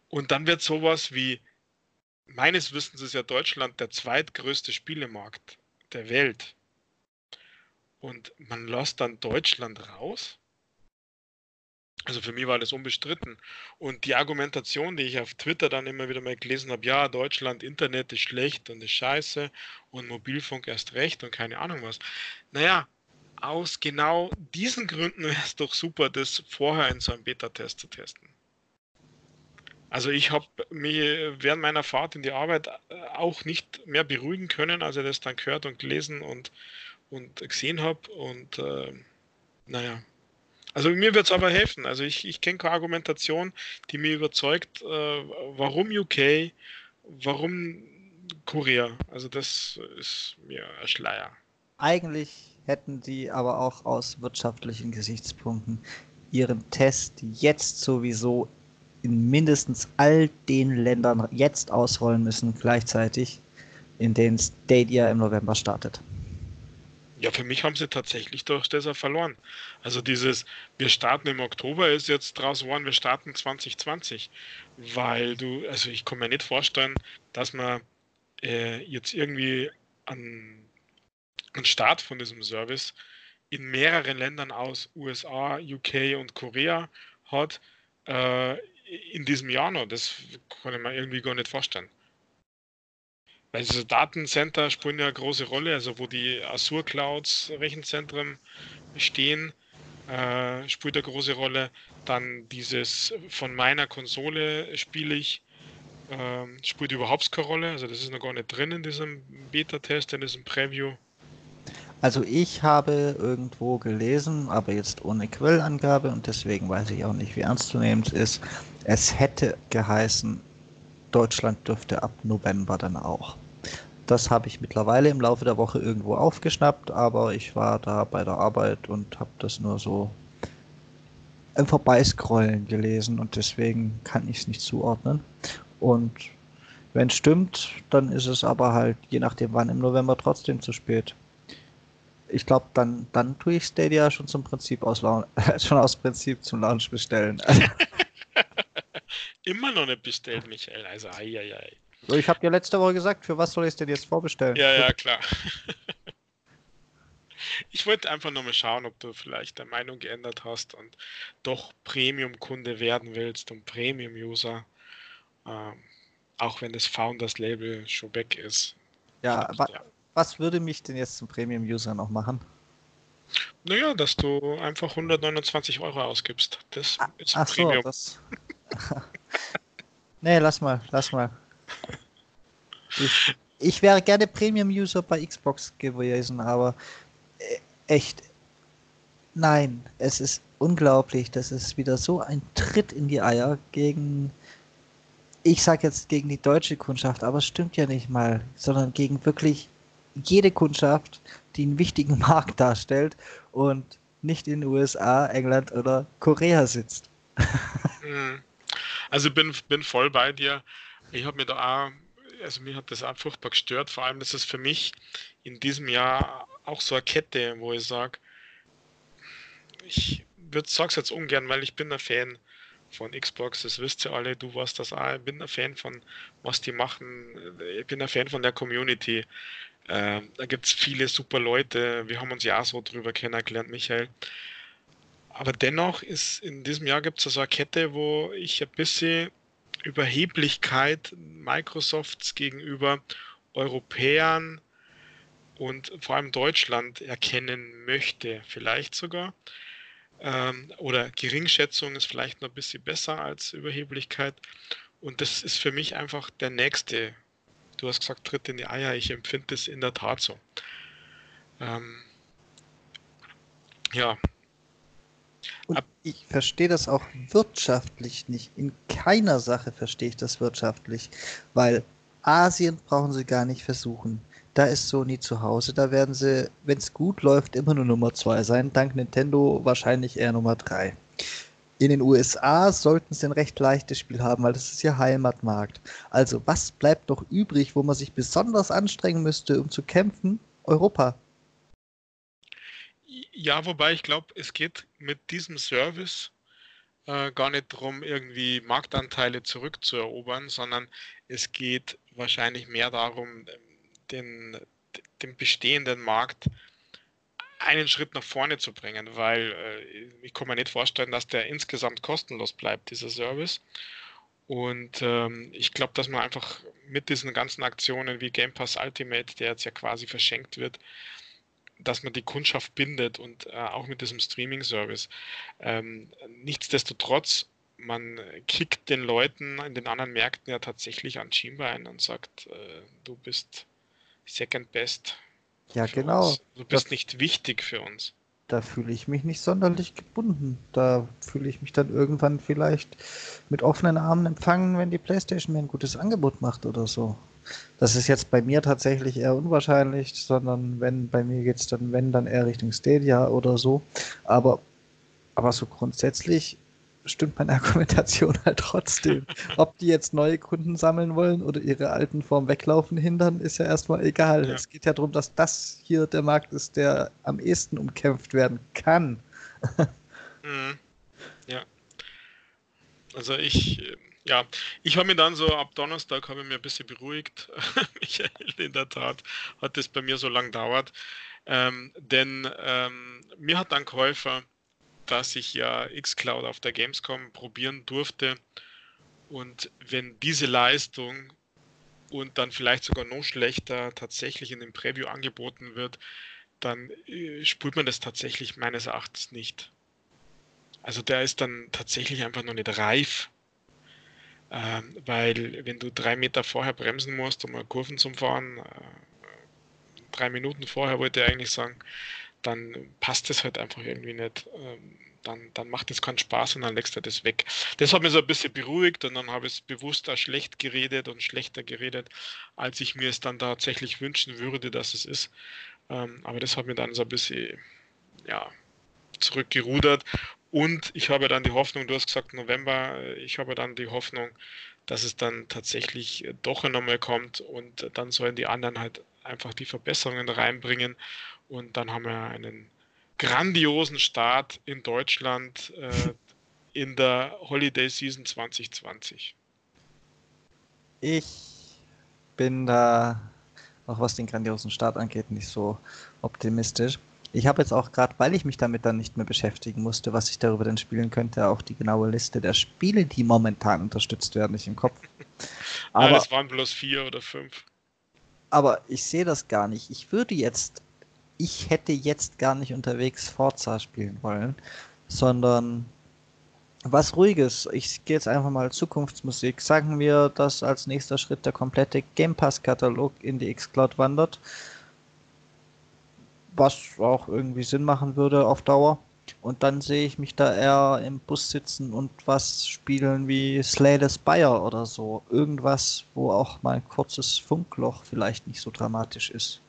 Speaker 2: Und dann wird sowas wie, meines Wissens ist ja Deutschland der zweitgrößte Spielemarkt der Welt. Und man lässt dann Deutschland raus? Also für mich war das unbestritten. Und die Argumentation, die ich auf Twitter dann immer wieder mal gelesen habe, ja, Deutschland, Internet ist schlecht und ist scheiße und Mobilfunk erst recht und keine Ahnung was. Naja, aus genau diesen Gründen wäre es doch super, das vorher in so einem Beta-Test zu testen. Also ich habe mich während meiner Fahrt in die Arbeit äh, auch nicht mehr beruhigen können, als ich das dann gehört und gelesen und, und gesehen habe. Und äh, naja, also mir wird es aber helfen. Also ich, ich kenne keine Argumentation, die mir überzeugt, äh, warum UK, warum Korea. Also das ist mir ein Schleier.
Speaker 1: Eigentlich hätten die aber auch aus wirtschaftlichen Gesichtspunkten ihren Test jetzt sowieso in mindestens all den Ländern jetzt ausrollen müssen gleichzeitig, in denen Stadia im November startet.
Speaker 2: Ja, für mich haben sie tatsächlich durch das verloren. Also dieses, wir starten im Oktober ist jetzt draus geworden, wir starten 2020. Weil du, also ich kann mir nicht vorstellen, dass man äh, jetzt irgendwie an, an Start von diesem Service in mehreren Ländern aus USA, UK und Korea hat äh, in diesem Jahr noch. Das kann mir irgendwie gar nicht vorstellen. Also Datencenter spielen ja eine große Rolle, also wo die Azure Clouds Rechenzentren stehen, äh, spielt eine große Rolle. Dann dieses von meiner Konsole spiele ich, äh, spielt überhaupt keine Rolle. Also das ist noch gar nicht drin in diesem Beta-Test, in diesem Preview.
Speaker 1: Also ich habe irgendwo gelesen, aber jetzt ohne Quellangabe und deswegen weiß ich auch nicht, wie ernstzunehmend es ist. Es hätte geheißen, Deutschland dürfte ab November dann auch. Das habe ich mittlerweile im Laufe der Woche irgendwo aufgeschnappt, aber ich war da bei der Arbeit und habe das nur so im Vorbeiscrollen gelesen und deswegen kann ich es nicht zuordnen. Und wenn es stimmt, dann ist es aber halt je nachdem wann im November trotzdem zu spät. Ich glaube, dann, dann tue ich Stadia schon zum Prinzip aus schon aus Prinzip zum Launch bestellen.
Speaker 2: Immer noch nicht bestellt, Michael. Also ei, ei, ei.
Speaker 1: So, ich habe dir letzte Woche gesagt, für was soll ich es denn jetzt vorbestellen?
Speaker 2: Ja, ja, klar. Ich wollte einfach nur mal schauen, ob du vielleicht deine Meinung geändert hast und doch Premium-Kunde werden willst und Premium-User, ähm, auch wenn das Founders-Label schon weg ist.
Speaker 1: Ja, wa ja, was würde mich denn jetzt zum Premium-User noch machen?
Speaker 2: Naja, dass du einfach 129 Euro ausgibst. Das
Speaker 1: ah, ist ach Premium. So, das... nee, lass mal, lass mal. Ich, ich wäre gerne Premium-User bei Xbox gewesen, aber äh, echt, nein, es ist unglaublich. Das ist wieder so ein Tritt in die Eier gegen, ich sag jetzt gegen die deutsche Kundschaft, aber es stimmt ja nicht mal, sondern gegen wirklich jede Kundschaft, die einen wichtigen Markt darstellt und nicht in den USA, England oder Korea sitzt.
Speaker 2: Mhm. Also bin, bin voll bei dir. Ich habe mir da auch also mir hat das auch furchtbar gestört. Vor allem, das ist für mich in diesem Jahr auch so eine Kette, wo ich sage, ich würde sag's jetzt ungern, weil ich bin ein Fan von Xbox, das wisst ihr alle, du warst das auch, ich bin ein Fan von, was die machen, ich bin ein Fan von der Community. Äh, da gibt es viele super Leute, wir haben uns ja auch so drüber kennengelernt, Michael. Aber dennoch ist in diesem Jahr gibt es so eine Kette, wo ich ein bisschen Überheblichkeit Microsofts gegenüber Europäern und vor allem Deutschland erkennen möchte, vielleicht sogar. Ähm, oder Geringschätzung ist vielleicht noch ein bisschen besser als Überheblichkeit. Und das ist für mich einfach der nächste. Du hast gesagt, Tritt in die Eier. Ich empfinde das in der Tat so. Ähm, ja,
Speaker 1: und ich verstehe das auch wirtschaftlich nicht. In keiner Sache verstehe ich das wirtschaftlich, weil Asien brauchen sie gar nicht versuchen. Da ist Sony zu Hause. Da werden sie, wenn es gut läuft, immer nur Nummer 2 sein. Dank Nintendo wahrscheinlich eher Nummer 3. In den USA sollten sie ein recht leichtes Spiel haben, weil das ist ja Heimatmarkt. Also was bleibt doch übrig, wo man sich besonders anstrengen müsste, um zu kämpfen? Europa.
Speaker 2: Ja, wobei ich glaube, es geht mit diesem Service äh, gar nicht darum, irgendwie Marktanteile zurückzuerobern, sondern es geht wahrscheinlich mehr darum, den, den bestehenden Markt einen Schritt nach vorne zu bringen, weil äh, ich kann mir nicht vorstellen, dass der insgesamt kostenlos bleibt, dieser Service. Und ähm, ich glaube, dass man einfach mit diesen ganzen Aktionen wie Game Pass Ultimate, der jetzt ja quasi verschenkt wird, dass man die Kundschaft bindet und äh, auch mit diesem Streaming-Service. Ähm, nichtsdestotrotz, man kickt den Leuten in den anderen Märkten ja tatsächlich an Schienbein und sagt, äh, du bist second best.
Speaker 1: Ja, genau.
Speaker 2: Uns. Du bist das, nicht wichtig für uns.
Speaker 1: Da fühle ich mich nicht sonderlich gebunden. Da fühle ich mich dann irgendwann vielleicht mit offenen Armen empfangen, wenn die PlayStation mir ein gutes Angebot macht oder so. Das ist jetzt bei mir tatsächlich eher unwahrscheinlich, sondern wenn, bei mir geht es dann, wenn, dann eher Richtung Stadia oder so. Aber, aber so grundsätzlich stimmt meine Argumentation halt trotzdem. Ob die jetzt neue Kunden sammeln wollen oder ihre alten vorm Weglaufen hindern, ist ja erstmal egal. Ja. Es geht ja darum, dass das hier der Markt ist, der am ehesten umkämpft werden kann.
Speaker 2: mhm. Ja. Also ich ja, ich habe mich dann so ab Donnerstag habe ich mir ein bisschen beruhigt. Michael, in der Tat hat es bei mir so lange dauert. Ähm, denn ähm, mir hat ein Käufer, dass ich ja xCloud auf der Gamescom probieren durfte. Und wenn diese Leistung und dann vielleicht sogar noch schlechter tatsächlich in dem Preview angeboten wird, dann äh, spürt man das tatsächlich meines Erachtens nicht. Also der ist dann tatsächlich einfach noch nicht reif ähm, weil wenn du drei Meter vorher bremsen musst, um Kurven zu fahren, äh, drei Minuten vorher wollte er eigentlich sagen, dann passt es halt einfach irgendwie nicht. Ähm, dann, dann macht es keinen Spaß und dann legst du das weg. Das hat mich so ein bisschen beruhigt und dann habe ich es bewusst auch schlecht geredet und schlechter geredet, als ich mir es dann tatsächlich wünschen würde, dass es ist. Ähm, aber das hat mir dann so ein bisschen ja, zurückgerudert und ich habe dann die Hoffnung, du hast gesagt November, ich habe dann die Hoffnung, dass es dann tatsächlich doch einmal kommt und dann sollen die anderen halt einfach die Verbesserungen reinbringen und dann haben wir einen grandiosen Start in Deutschland äh, in der Holiday Season 2020.
Speaker 1: Ich bin da, auch was den grandiosen Start angeht, nicht so optimistisch. Ich habe jetzt auch gerade, weil ich mich damit dann nicht mehr beschäftigen musste, was ich darüber denn spielen könnte, auch die genaue Liste der Spiele, die momentan unterstützt werden, nicht im Kopf.
Speaker 2: Aber ja, es waren bloß vier oder fünf.
Speaker 1: Aber ich sehe das gar nicht. Ich würde jetzt, ich hätte jetzt gar nicht unterwegs Forza spielen wollen, sondern was Ruhiges. Ich gehe jetzt einfach mal Zukunftsmusik. Sagen wir, dass als nächster Schritt der komplette Game Pass-Katalog in die X-Cloud wandert was auch irgendwie Sinn machen würde auf Dauer. Und dann sehe ich mich da eher im Bus sitzen und was spielen wie Slay the Spire oder so. Irgendwas, wo auch mal ein kurzes Funkloch vielleicht nicht so dramatisch ist.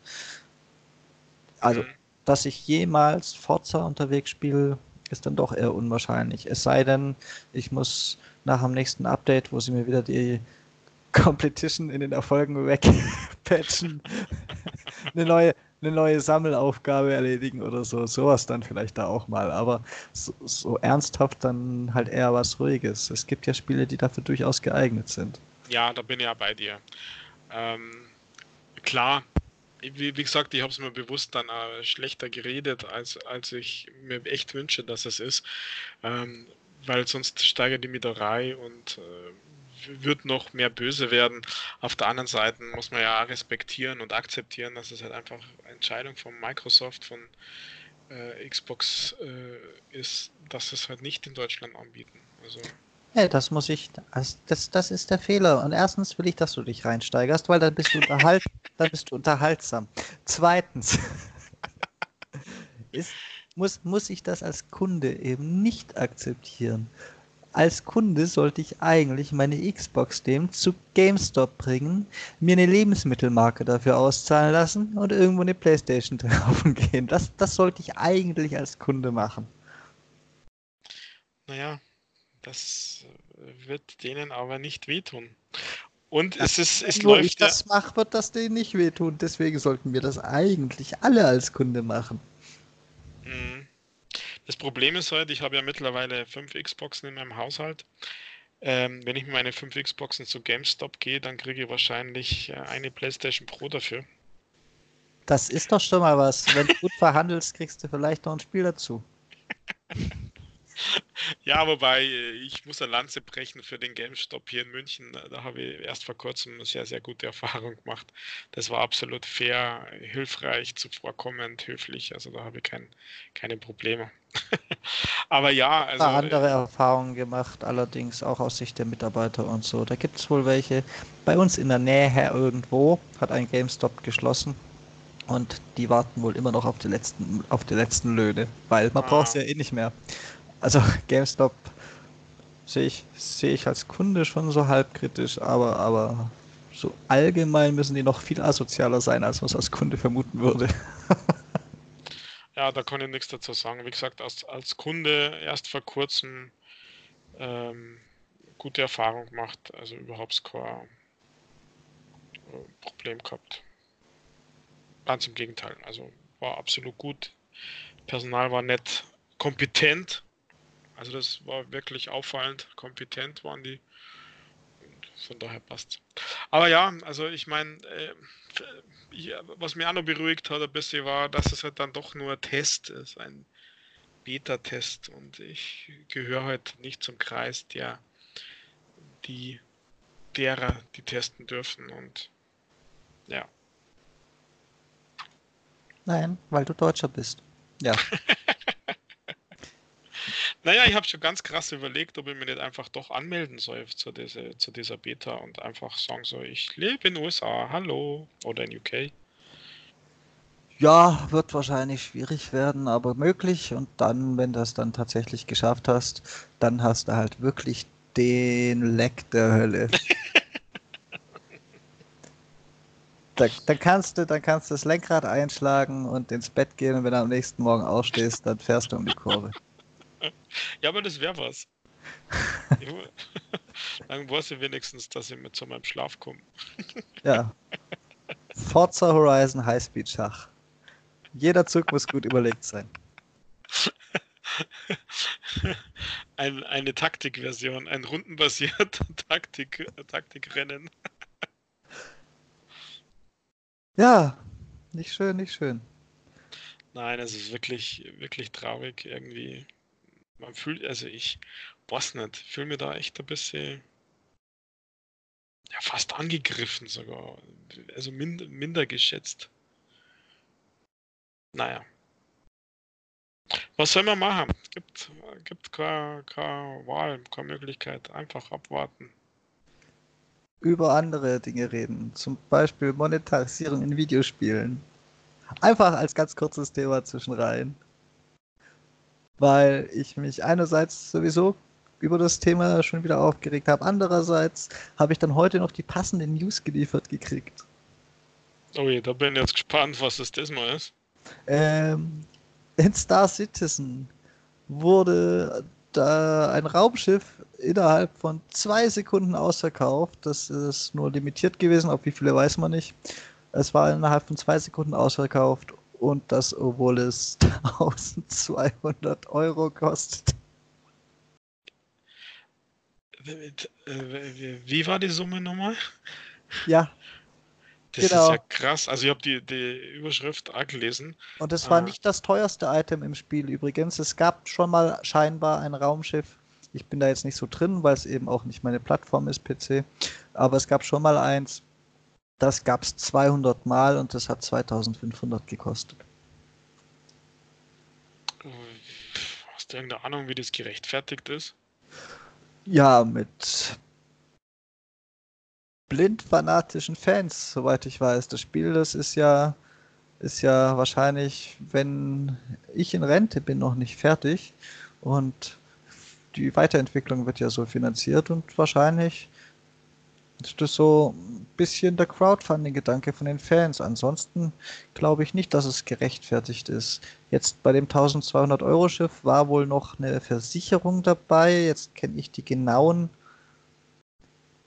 Speaker 1: Also, mhm. dass ich jemals Forza unterwegs spiele, ist dann doch eher unwahrscheinlich. Es sei denn, ich muss nach dem nächsten Update, wo sie mir wieder die Competition in den Erfolgen wegpatchen, eine neue, eine neue Sammelaufgabe erledigen oder so. Sowas dann vielleicht da auch mal. Aber so, so, ernsthaft dann halt eher was Ruhiges. Es gibt ja Spiele, die dafür durchaus geeignet sind.
Speaker 2: Ja, da bin ich ja bei dir. Ähm, klar, wie, gesagt, ich habe es mir bewusst dann schlechter geredet, als, als ich mir echt wünsche, dass es ist. Ähm, weil sonst steigert die Mieterei und äh, wird noch mehr böse werden. Auf der anderen Seite muss man ja respektieren und akzeptieren, dass es halt einfach Entscheidung von Microsoft, von äh, Xbox äh, ist, dass es halt nicht in Deutschland anbieten. Also
Speaker 1: ja, das muss ich, das, das, das ist der Fehler. Und erstens will ich, dass du dich reinsteigerst, weil dann bist du, unterhalt, dann bist du unterhaltsam. Zweitens ist, muss, muss ich das als Kunde eben nicht akzeptieren. Als Kunde sollte ich eigentlich meine Xbox dem zu GameStop bringen, mir eine Lebensmittelmarke dafür auszahlen lassen und irgendwo eine Playstation kaufen gehen. Das, das sollte ich eigentlich als Kunde machen.
Speaker 2: Naja, das äh, wird denen aber nicht wehtun. Und es ist, es
Speaker 1: Nur läuft ich ja das mache, wird das denen nicht wehtun. Deswegen sollten wir das eigentlich alle als Kunde machen.
Speaker 2: Mhm. Das Problem ist halt, ich habe ja mittlerweile fünf Xboxen in meinem Haushalt. Ähm, wenn ich mit meinen fünf Xboxen zu GameStop gehe, dann kriege ich wahrscheinlich äh, eine PlayStation Pro dafür.
Speaker 1: Das ist doch schon mal was. Wenn du gut verhandelst, kriegst du vielleicht noch ein Spiel dazu.
Speaker 2: Ja, wobei äh, ich muss eine Lanze brechen für den GameStop hier in München. Da habe ich erst vor kurzem eine sehr, sehr gute Erfahrung gemacht. Das war absolut fair, hilfreich, zuvorkommend, höflich. Also da habe ich kein, keine Probleme. Aber ja,
Speaker 1: also. Andere Erfahrungen gemacht, allerdings auch aus Sicht der Mitarbeiter und so. Da gibt es wohl welche. Bei uns in der Nähe irgendwo hat ein GameStop geschlossen. Und die warten wohl immer noch auf die letzten, auf die letzten Löhne, weil man ah. braucht es ja eh nicht mehr also GameStop sehe ich, sehe ich als Kunde schon so halb kritisch, aber, aber so allgemein müssen die noch viel asozialer sein, als man es als Kunde vermuten würde.
Speaker 2: ja, da kann ich nichts dazu sagen. Wie gesagt, als, als Kunde erst vor kurzem ähm, gute Erfahrung gemacht, also überhaupt kein äh, Problem gehabt. Ganz im Gegenteil, also war absolut gut. Personal war nett, kompetent also das war wirklich auffallend, kompetent waren die. Und von daher passt. Aber ja, also ich meine, äh, was mir auch noch beruhigt hat ein bisschen war, dass es halt dann doch nur ein Test ist, ein Beta-Test. Und ich gehöre halt nicht zum Kreis der, die, derer, die testen dürfen. Und ja.
Speaker 1: Nein, weil du Deutscher bist. Ja.
Speaker 2: Naja, ich habe schon ganz krass überlegt, ob ich mich nicht einfach doch anmelden soll zu, diese, zu dieser Beta und einfach sagen soll, ich lebe in den USA, hallo, oder in UK.
Speaker 1: Ja, wird wahrscheinlich schwierig werden, aber möglich. Und dann, wenn du das dann tatsächlich geschafft hast, dann hast du halt wirklich den Leck der Hölle. da, dann, kannst du, dann kannst du das Lenkrad einschlagen und ins Bett gehen und wenn du am nächsten Morgen aufstehst, dann fährst du um die Kurve.
Speaker 2: Ja, aber das wäre was. Dann weiß ich wenigstens, dass ich mit zu meinem Schlaf komme.
Speaker 1: ja. Forza Horizon Highspeed Schach. Jeder Zug muss gut überlegt sein.
Speaker 2: Ein, eine Taktikversion, ein rundenbasierter Taktik, Taktikrennen.
Speaker 1: Ja, nicht schön, nicht schön.
Speaker 2: Nein, es ist wirklich, wirklich traurig irgendwie man fühlt, also ich weiß nicht, fühle mir da echt ein bisschen ja, fast angegriffen sogar. Also minder, minder geschätzt. Naja. Was soll man machen? Gibt, gibt keine, keine Wahl, keine Möglichkeit. Einfach abwarten.
Speaker 1: Über andere Dinge reden. Zum Beispiel Monetarisierung in Videospielen. Einfach als ganz kurzes Thema zwischen rein weil ich mich einerseits sowieso über das Thema schon wieder aufgeregt habe. Andererseits habe ich dann heute noch die passenden News geliefert gekriegt.
Speaker 2: Oh je, da bin ich jetzt gespannt, was das diesmal ist.
Speaker 1: Ähm, in Star Citizen wurde äh, ein Raumschiff innerhalb von zwei Sekunden ausverkauft. Das ist nur limitiert gewesen, auf wie viele weiß man nicht. Es war innerhalb von zwei Sekunden ausverkauft und das, obwohl es 1200 Euro kostet.
Speaker 2: Wie war die Summe nochmal?
Speaker 1: Ja.
Speaker 2: Das genau. ist ja krass. Also ich habe die, die Überschrift auch gelesen.
Speaker 1: Und es war ah. nicht das teuerste Item im Spiel übrigens. Es gab schon mal scheinbar ein Raumschiff. Ich bin da jetzt nicht so drin, weil es eben auch nicht meine Plattform ist, PC. Aber es gab schon mal eins, das gab es 200 Mal und das hat 2500 gekostet.
Speaker 2: Hast du irgendeine Ahnung, wie das gerechtfertigt ist?
Speaker 1: Ja, mit blind fanatischen Fans, soweit ich weiß. Das Spiel, das ist ja, ist ja wahrscheinlich, wenn ich in Rente bin, noch nicht fertig. Und die Weiterentwicklung wird ja so finanziert und wahrscheinlich ist das so ein bisschen der Crowdfunding-Gedanke von den Fans. Ansonsten glaube ich nicht, dass es gerechtfertigt ist. Jetzt bei dem 1200-Euro-Schiff war wohl noch eine Versicherung dabei. Jetzt kenne ich die genauen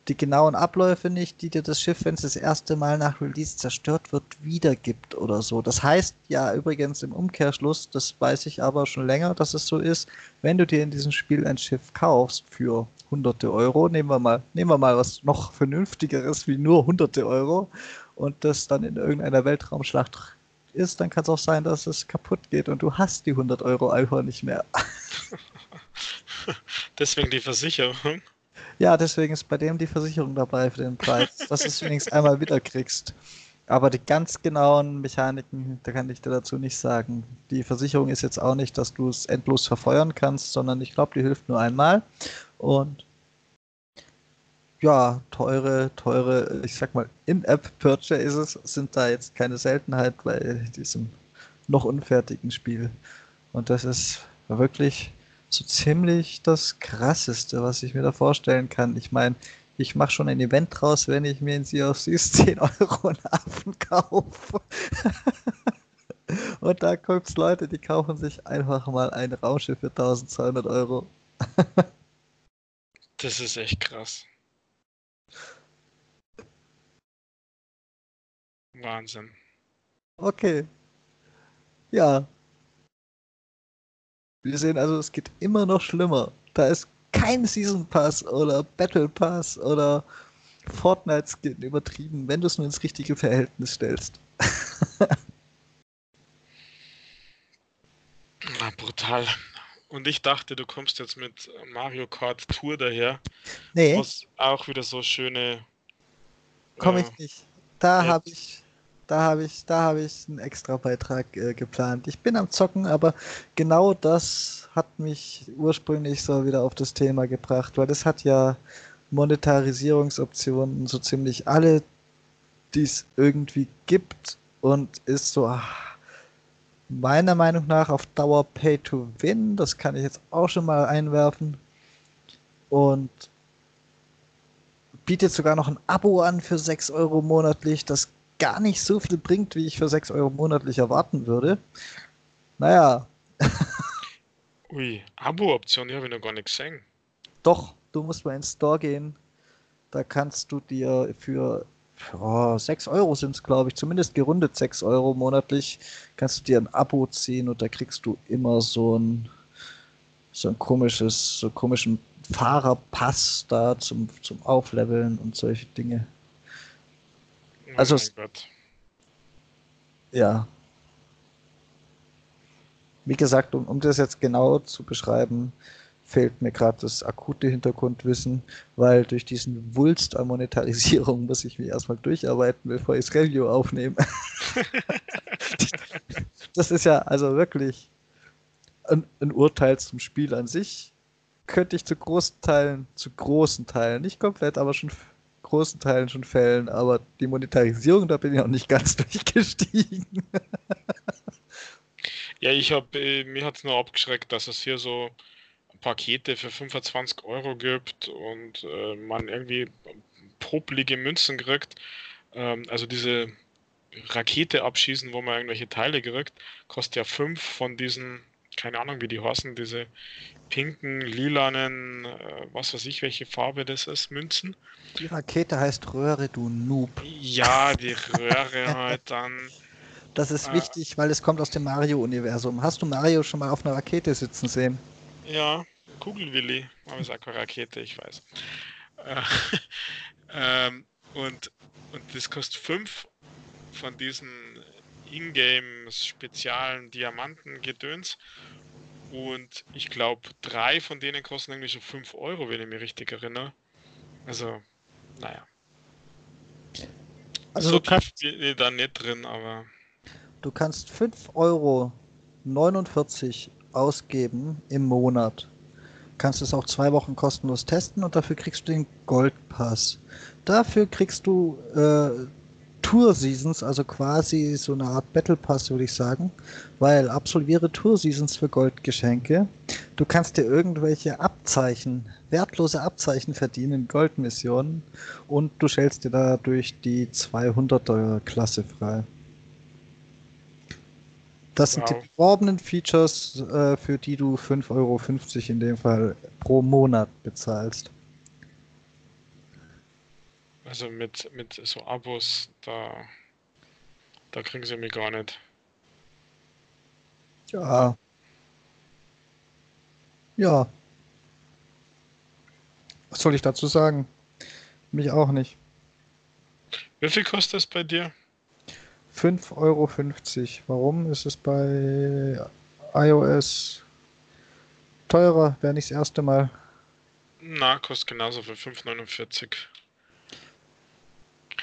Speaker 1: die genauen Abläufe nicht, die dir das Schiff, wenn es das erste Mal nach Release zerstört wird, wiedergibt oder so. Das heißt ja übrigens im Umkehrschluss, das weiß ich aber schon länger, dass es so ist, wenn du dir in diesem Spiel ein Schiff kaufst für hunderte Euro, nehmen wir mal, nehmen wir mal was noch vernünftigeres wie nur hunderte Euro und das dann in irgendeiner Weltraumschlacht ist, dann kann es auch sein, dass es kaputt geht und du hast die 100 Euro einfach nicht mehr.
Speaker 2: Deswegen die Versicherung.
Speaker 1: Ja, deswegen ist bei dem die Versicherung dabei für den Preis, dass du es wenigstens einmal wieder kriegst. Aber die ganz genauen Mechaniken, da kann ich dir dazu nicht sagen. Die Versicherung ist jetzt auch nicht, dass du es endlos verfeuern kannst, sondern ich glaube, die hilft nur einmal. Und ja, teure, teure, ich sag mal, In-App-Purchases sind da jetzt keine Seltenheit bei diesem noch unfertigen Spiel. Und das ist wirklich so ziemlich das Krasseste, was ich mir da vorstellen kann. Ich meine, ich mache schon ein Event draus, wenn ich mir in Sea of Thieves 10 Euro einen Affen kaufe. Und da es Leute, die kaufen sich einfach mal ein Raumschiff für 1200 Euro.
Speaker 2: das ist echt krass. Wahnsinn.
Speaker 1: Okay. Ja, wir sehen also, es geht immer noch schlimmer. Da ist kein Season Pass oder Battle Pass oder Fortnite Skin übertrieben, wenn du es nur ins richtige Verhältnis stellst.
Speaker 2: Na, brutal. Und ich dachte, du kommst jetzt mit Mario Kart Tour daher.
Speaker 1: Nee.
Speaker 2: Was auch wieder so schöne.
Speaker 1: Komme äh, ich nicht. Da habe ich da habe ich, da habe ich einen extra Beitrag äh, geplant. Ich bin am Zocken, aber genau das hat mich ursprünglich so wieder auf das Thema gebracht, weil das hat ja Monetarisierungsoptionen so ziemlich alle, die es irgendwie gibt und ist so ach, meiner Meinung nach auf Dauer Pay to Win. Das kann ich jetzt auch schon mal einwerfen. Und bietet sogar noch ein Abo an für 6 Euro monatlich. Das gar nicht so viel bringt, wie ich für 6 Euro monatlich erwarten würde. Naja.
Speaker 2: Ui, Abo-Option, die habe ich noch gar nicht gesehen.
Speaker 1: Doch, du musst mal ins Store gehen. Da kannst du dir für oh, 6 Euro sind es, glaube ich, zumindest gerundet 6 Euro monatlich, kannst du dir ein Abo ziehen und da kriegst du immer so ein so ein komisches, so komischen Fahrerpass da zum, zum Aufleveln und solche Dinge. Also, oh ja. Wie gesagt, um, um das jetzt genau zu beschreiben, fehlt mir gerade das akute Hintergrundwissen, weil durch diesen Wulst an Monetarisierung muss ich mich erstmal durcharbeiten, bevor ich das Review aufnehme. das ist ja also wirklich ein, ein, Urteil zum Spiel an sich. Könnte ich zu großen Teilen, zu großen Teilen, nicht komplett, aber schon großen Teilen schon fällen, aber die Monetarisierung, da bin ich auch nicht ganz durchgestiegen.
Speaker 2: ja, ich habe, äh, mir hat es nur abgeschreckt, dass es hier so Pakete für 25 Euro gibt und äh, man irgendwie poplige Münzen kriegt. Ähm, also diese Rakete abschießen, wo man irgendwelche Teile kriegt, kostet ja fünf von diesen keine Ahnung, wie die heißen, diese pinken, lilanen, äh, was weiß ich, welche Farbe das ist, Münzen.
Speaker 1: Die Rakete heißt Röhre, du Noob.
Speaker 2: Ja, die Röhre halt dann.
Speaker 1: Das ist äh, wichtig, weil es kommt aus dem Mario-Universum. Hast du Mario schon mal auf einer Rakete sitzen sehen?
Speaker 2: Ja, Kugelwilli, aber ist auch keine Rakete, ich weiß. Äh, ähm, und, und das kostet fünf von diesen Ingame-spezialen Diamanten-Gedöns. Und ich glaube, drei von denen kosten irgendwie schon 5 Euro, wenn ich mich richtig erinnere. Also, naja.
Speaker 1: Also so du kannst,
Speaker 2: da nicht drin, aber.
Speaker 1: Du kannst 5,49 Euro ausgeben im Monat. Kannst es auch zwei Wochen kostenlos testen und dafür kriegst du den Goldpass. Dafür kriegst du äh, Tour Seasons, also quasi so eine Art Battle Pass, würde ich sagen, weil absolviere Tour Seasons für Goldgeschenke. Du kannst dir irgendwelche Abzeichen, wertlose Abzeichen verdienen, Goldmissionen und du stellst dir dadurch die 200er Klasse frei. Das wow. sind die beworbenen Features, äh, für die du 5,50 Euro in dem Fall pro Monat bezahlst.
Speaker 2: Also mit, mit so Abos, da, da kriegen sie mich gar nicht.
Speaker 1: Ja. Ja. Was soll ich dazu sagen? Mich auch nicht.
Speaker 2: Wie viel kostet es bei dir?
Speaker 1: 5,50 Euro. Warum ist es bei iOS teurer? Wäre nicht das erste Mal.
Speaker 2: Na, kostet genauso für 5,49.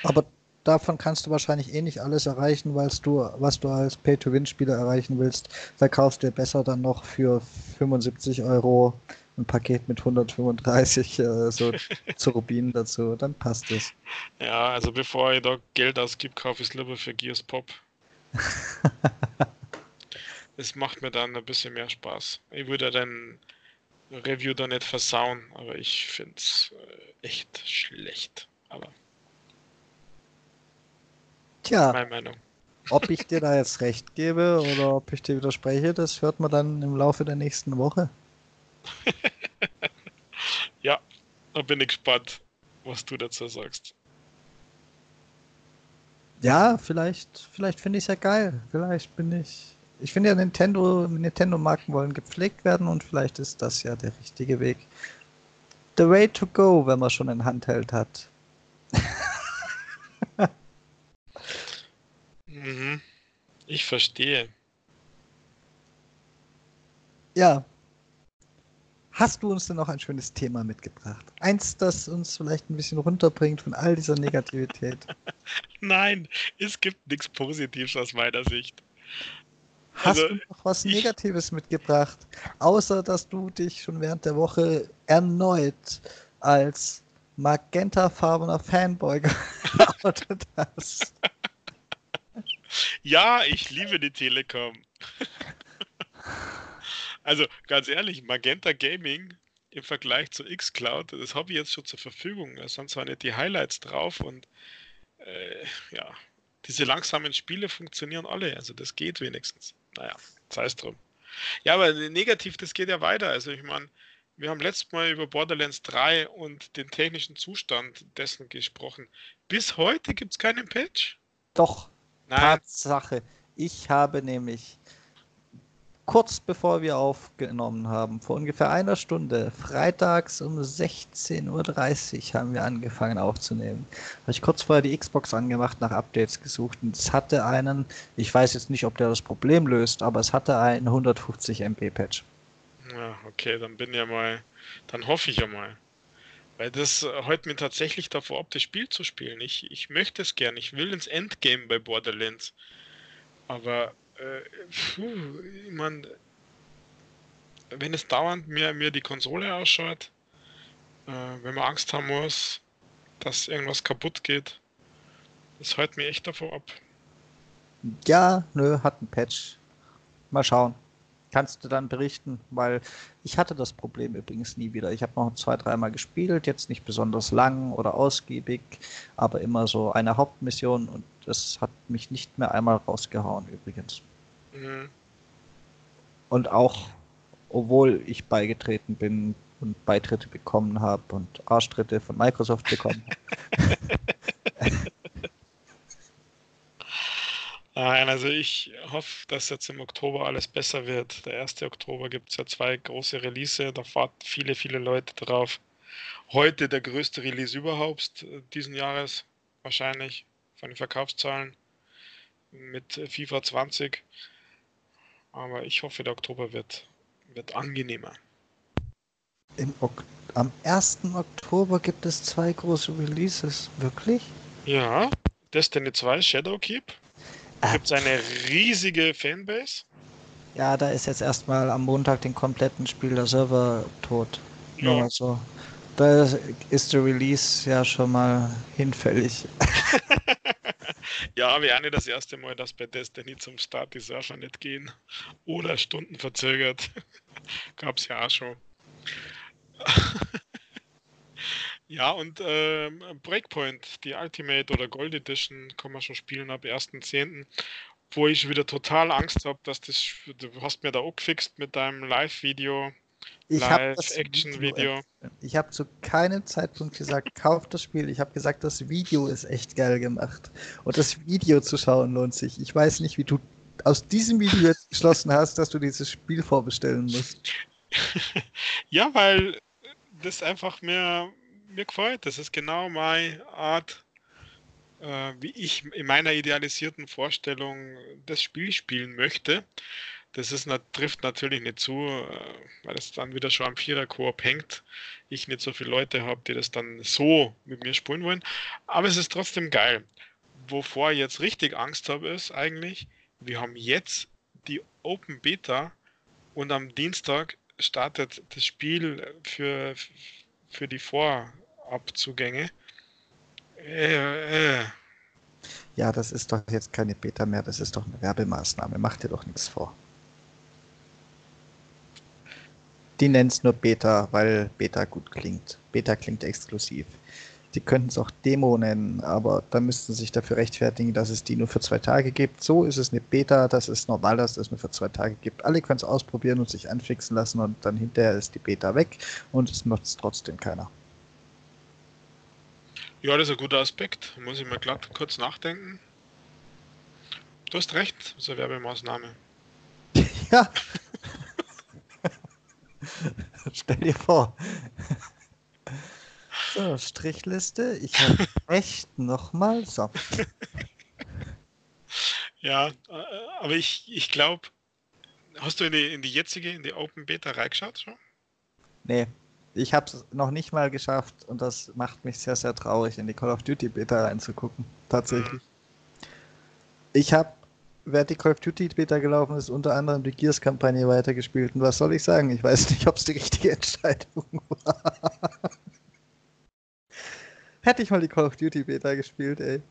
Speaker 1: Aber davon kannst du wahrscheinlich eh nicht alles erreichen, weil du, was du als Pay-to-Win-Spieler erreichen willst. Da kaufst du dir besser dann noch für 75 Euro ein Paket mit 135 äh, so zu Rubinen dazu, dann passt es.
Speaker 2: Ja, also bevor ich da Geld ausgib, kaufe ich es lieber für Gears Pop. Es macht mir dann ein bisschen mehr Spaß. Ich würde dein Review da nicht versauen, aber ich finde es äh, echt schlecht. Aber
Speaker 1: Tja, Meine Meinung. ob ich dir da jetzt recht gebe oder ob ich dir widerspreche, das hört man dann im Laufe der nächsten Woche.
Speaker 2: ja, da bin ich gespannt, was du dazu sagst.
Speaker 1: Ja, vielleicht, vielleicht finde ich es ja geil. Vielleicht bin ich. Ich finde ja, Nintendo, Nintendo-Marken wollen gepflegt werden und vielleicht ist das ja der richtige Weg. The way to go, wenn man schon ein Handheld hat.
Speaker 2: Mhm. Ich verstehe.
Speaker 1: Ja. Hast du uns denn noch ein schönes Thema mitgebracht? Eins, das uns vielleicht ein bisschen runterbringt von all dieser Negativität.
Speaker 2: Nein, es gibt nichts Positives aus meiner Sicht.
Speaker 1: Hast also, du noch was Negatives ich... mitgebracht? Außer, dass du dich schon während der Woche erneut als magentafarbener Fanboy geoutet hast.
Speaker 2: Ja, ich liebe die Telekom. Also ganz ehrlich, Magenta Gaming im Vergleich zu xCloud, das habe ich jetzt schon zur Verfügung. Da sind zwar nicht die Highlights drauf und äh, ja, diese langsamen Spiele funktionieren alle, also das geht wenigstens. Naja, sei es drum. Ja, aber negativ, das geht ja weiter. Also ich meine, wir haben letztes Mal über Borderlands 3 und den technischen Zustand dessen gesprochen. Bis heute gibt es keinen Patch.
Speaker 1: Doch, Nein. Tatsache. Ich habe nämlich kurz bevor wir aufgenommen haben, vor ungefähr einer Stunde, freitags um 16.30 Uhr haben wir angefangen aufzunehmen. Habe ich kurz vorher die Xbox angemacht, nach Updates gesucht und es hatte einen, ich weiß jetzt nicht, ob der das Problem löst, aber es hatte einen 150 MB Patch.
Speaker 2: Ja, okay, dann bin ja mal, dann hoffe ich ja mal. Weil das äh, heute mir tatsächlich davor ab, das Spiel zu spielen. Ich, ich möchte es gern. Ich will ins Endgame bei Borderlands. Aber, äh, puh, ich meine, wenn es dauernd mir, mir die Konsole ausschaut, äh, wenn man Angst haben muss, dass irgendwas kaputt geht, das hält mir echt davor ab.
Speaker 1: Ja, nö, hat ein Patch. Mal schauen kannst du dann berichten, weil ich hatte das Problem übrigens nie wieder. Ich habe noch zwei, dreimal gespielt, jetzt nicht besonders lang oder ausgiebig, aber immer so eine Hauptmission und das hat mich nicht mehr einmal rausgehauen übrigens. Mhm. Und auch, obwohl ich beigetreten bin und Beitritte bekommen habe und Arschtritte von Microsoft bekommen habe.
Speaker 2: Nein, also ich hoffe, dass jetzt im Oktober alles besser wird. Der 1. Oktober gibt es ja zwei große Release, da warten viele, viele Leute drauf. Heute der größte Release überhaupt diesen Jahres, wahrscheinlich von den Verkaufszahlen mit FIFA 20. Aber ich hoffe, der Oktober wird, wird angenehmer.
Speaker 1: Ok am 1. Oktober gibt es zwei große Releases, wirklich?
Speaker 2: Ja, Destiny 2 Shadowkeep
Speaker 1: Ah.
Speaker 2: Gibt es eine riesige Fanbase?
Speaker 1: Ja, da ist jetzt erstmal am Montag den kompletten Spiel der Server tot.
Speaker 2: Ja.
Speaker 1: Nur mal so. Da ist der Release ja schon mal hinfällig.
Speaker 2: Ja, wäre nicht das erste Mal, dass bei Destiny zum Start die Server nicht gehen. Oder Stunden verzögert. Gab es ja auch schon. Ja, und ähm, Breakpoint, die Ultimate oder Gold Edition, kann man schon spielen ab 1.10. Wo ich wieder total Angst habe, dass das. Du hast mir da auch gefixt mit deinem Live-Video, Live-Action-Video.
Speaker 1: Ich habe zu keinem Zeitpunkt gesagt, kauf das Spiel. Ich habe gesagt, das Video ist echt geil gemacht. Und das Video zu schauen lohnt sich. Ich weiß nicht, wie du aus diesem Video jetzt beschlossen hast, dass du dieses Spiel vorbestellen musst.
Speaker 2: ja, weil das einfach mir, mir gefällt. Das ist genau meine Art, äh, wie ich in meiner idealisierten Vorstellung das Spiel spielen möchte. Das ist, trifft natürlich nicht zu, äh, weil es dann wieder schon am Vierer-Koop hängt. Ich nicht so viele Leute habe, die das dann so mit mir spielen wollen. Aber es ist trotzdem geil. Wovor ich jetzt richtig Angst habe, ist eigentlich, wir haben jetzt die Open Beta und am Dienstag startet das Spiel für, für die Vorabzugänge. Äh, äh.
Speaker 1: Ja, das ist doch jetzt keine Beta mehr, das ist doch eine Werbemaßnahme. Mach dir doch nichts vor. Die nennen es nur Beta, weil Beta gut klingt. Beta klingt exklusiv. Die könnten es auch Demo nennen, aber da müssten sie sich dafür rechtfertigen, dass es die nur für zwei Tage gibt. So ist es eine Beta, das ist normal, dass es nur für zwei Tage gibt. Alle können es ausprobieren und sich anfixen lassen und dann hinterher ist die Beta weg und es nutzt trotzdem keiner.
Speaker 2: Ja, das ist ein guter Aspekt. Muss ich mal glatt kurz nachdenken. Du hast recht, das ist eine Werbemaßnahme.
Speaker 1: Ja. Stell dir vor. So, Strichliste. Ich habe echt nochmal. So.
Speaker 2: Ja, äh, aber ich, ich glaube, hast du in die, in die jetzige, in die Open Beta reingeschaut schon?
Speaker 1: Nee, ich habe es noch nicht mal geschafft und das macht mich sehr, sehr traurig, in die Call of Duty Beta reinzugucken. Tatsächlich. Ich habe, während die Call of Duty Beta gelaufen ist, unter anderem die Gears-Kampagne weitergespielt. Und was soll ich sagen? Ich weiß nicht, ob es die richtige Entscheidung war. Hätte ich mal die Call of Duty Beta gespielt, ey.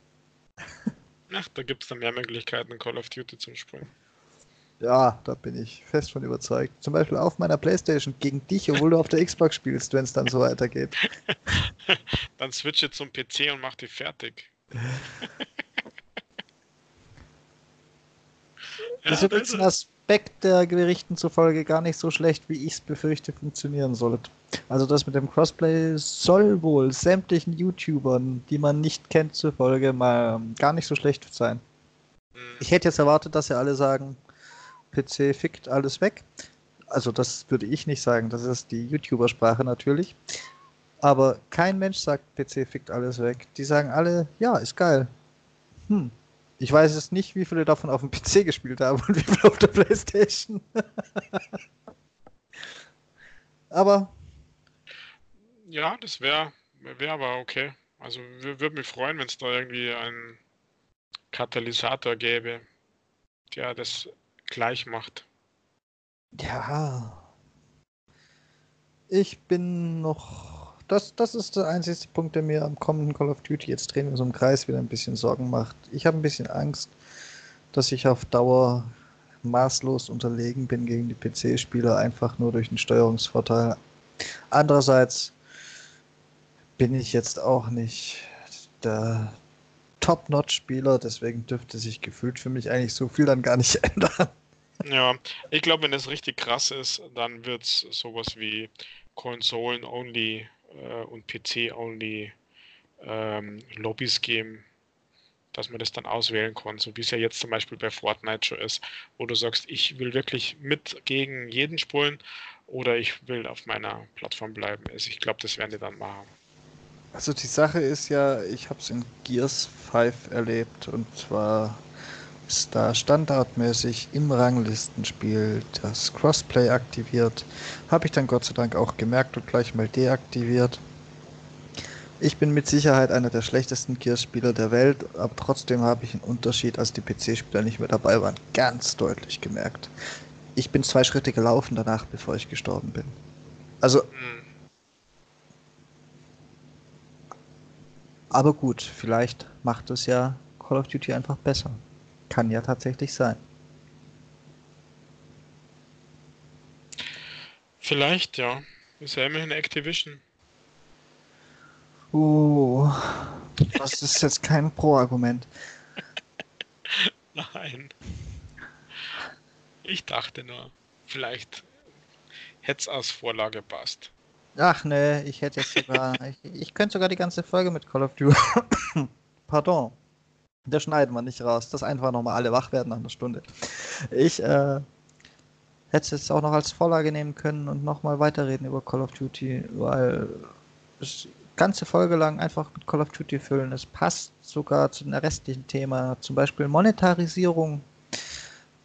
Speaker 2: Ach, da gibt es dann mehr Möglichkeiten, Call of Duty zu spielen.
Speaker 1: Ja, da bin ich fest von überzeugt. Zum Beispiel auf meiner Playstation gegen dich, obwohl du auf der Xbox spielst, wenn es dann so weitergeht.
Speaker 2: Dann switche zum PC und mach die fertig.
Speaker 1: Das ist übrigens ein Aspekt der Berichten zufolge gar nicht so schlecht, wie ich es befürchte, funktionieren sollte. Also das mit dem Crossplay soll wohl sämtlichen YouTubern, die man nicht kennt, zufolge mal gar nicht so schlecht sein.
Speaker 2: Hm,
Speaker 1: Ich hätte jetzt erwartet, dass sie alle sagen, PC fickt alles weg. Also das würde ich nicht sagen, das ist die YouTuber-Sprache natürlich. Aber kein Mensch sagt, PC fickt alles weg. Die sagen alle, ja, ist geil. Hm. Ich weiß es nicht, wie viele davon auf dem PC gespielt haben und wie viele auf der Playstation. Aber
Speaker 2: Ja, das wäre wär aber okay. Also würde mich freuen, wenn es da irgendwie einen Katalysator gäbe, der das gleich macht.
Speaker 1: ja. Ich bin noch. Das, das ist der einzige Punkt, der mir am kommenden Call of Duty jetzt drehen wir so im Kreis wieder ein bisschen Sorgen macht. Ich habe ein bisschen Angst, dass ich auf Dauer maßlos unterlegen bin gegen die PC-Spieler, einfach nur durch den Steuerungsvorteil. Andererseits bin ich jetzt auch nicht der Top-Notch-Spieler, deswegen dürfte sich gefühlt für mich eigentlich so viel dann gar nicht ändern.
Speaker 2: Ja, ich glaube, wenn es richtig krass ist, dann wird es sowas wie Konsolen-only äh, und PC-only ähm, Lobbys geben, dass man das dann auswählen kann, so wie es ja jetzt zum Beispiel bei Fortnite schon ist, wo du sagst, ich will wirklich mit gegen jeden spulen oder ich will auf meiner Plattform bleiben. Also ich glaube, das werden die dann machen.
Speaker 1: Also die Sache ist ja, ich habe es in Gears 5 erlebt und zwar ist da standardmäßig im Ranglistenspiel das Crossplay aktiviert. Habe ich dann Gott sei Dank auch gemerkt und gleich mal deaktiviert. Ich bin mit Sicherheit einer der schlechtesten Gears-Spieler der Welt, aber trotzdem habe ich einen Unterschied, als die PC-Spieler nicht mehr dabei waren, ganz deutlich gemerkt. Ich bin zwei Schritte gelaufen danach, bevor ich gestorben bin. Also. Aber gut, vielleicht macht es ja Call of Duty einfach besser. Kann ja tatsächlich sein.
Speaker 2: Vielleicht, ja. Ist ja immerhin Activision.
Speaker 1: Uh, das ist jetzt kein Pro-Argument.
Speaker 2: Nein. Ich dachte nur, vielleicht hätte es aus Vorlage passt.
Speaker 1: Ach ne, ich hätte jetzt sogar. ich, ich könnte sogar die ganze Folge mit Call of Duty. Pardon. Das schneiden wir nicht raus. Das einfach nochmal alle wach werden nach einer Stunde. Ich äh, hätte es jetzt auch noch als Vorlage nehmen können und nochmal weiterreden über Call of Duty, weil es ganze Folge lang einfach mit Call of Duty füllen. Es passt sogar zu dem restlichen Thema, zum Beispiel Monetarisierung.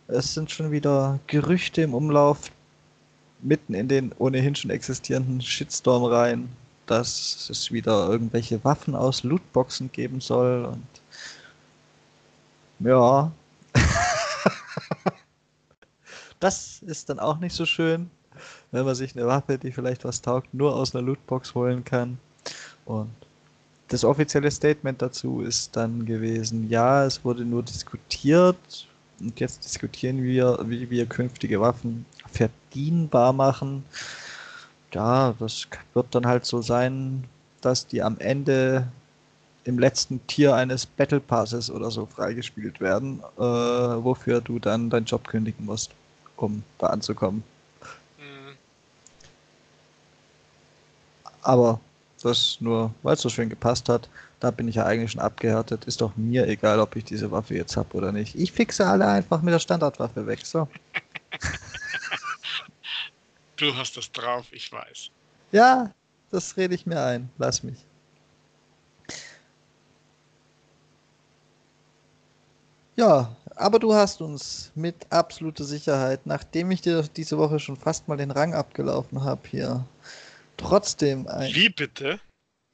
Speaker 1: Es sind schon wieder Gerüchte im Umlauf, mitten in den ohnehin schon existierenden Shitstorm rein, dass es wieder irgendwelche Waffen aus Lootboxen geben soll und ja. das ist dann auch nicht so schön, wenn man sich eine Waffe, die vielleicht was taugt, nur aus einer Lootbox holen kann. Und das offizielle Statement dazu ist dann gewesen, ja, es wurde nur diskutiert und jetzt diskutieren wir, wie wir künftige Waffen verdienbar machen. Ja, das wird dann halt so sein, dass die am Ende im letzten Tier eines Battle Passes oder so freigespielt werden, äh, wofür du dann deinen Job kündigen musst, um da anzukommen. Mhm. Aber das nur, weil es so schön gepasst hat, da bin ich ja eigentlich schon abgehärtet. Ist doch mir egal, ob ich diese Waffe jetzt habe oder nicht. Ich fixe alle einfach mit der Standardwaffe weg. So.
Speaker 2: Du hast das drauf, ich weiß.
Speaker 1: Ja, das rede ich mir ein. Lass mich. Ja, aber du hast uns mit absoluter Sicherheit, nachdem ich dir diese Woche schon fast mal den Rang abgelaufen habe hier, trotzdem
Speaker 2: ein. Wie bitte?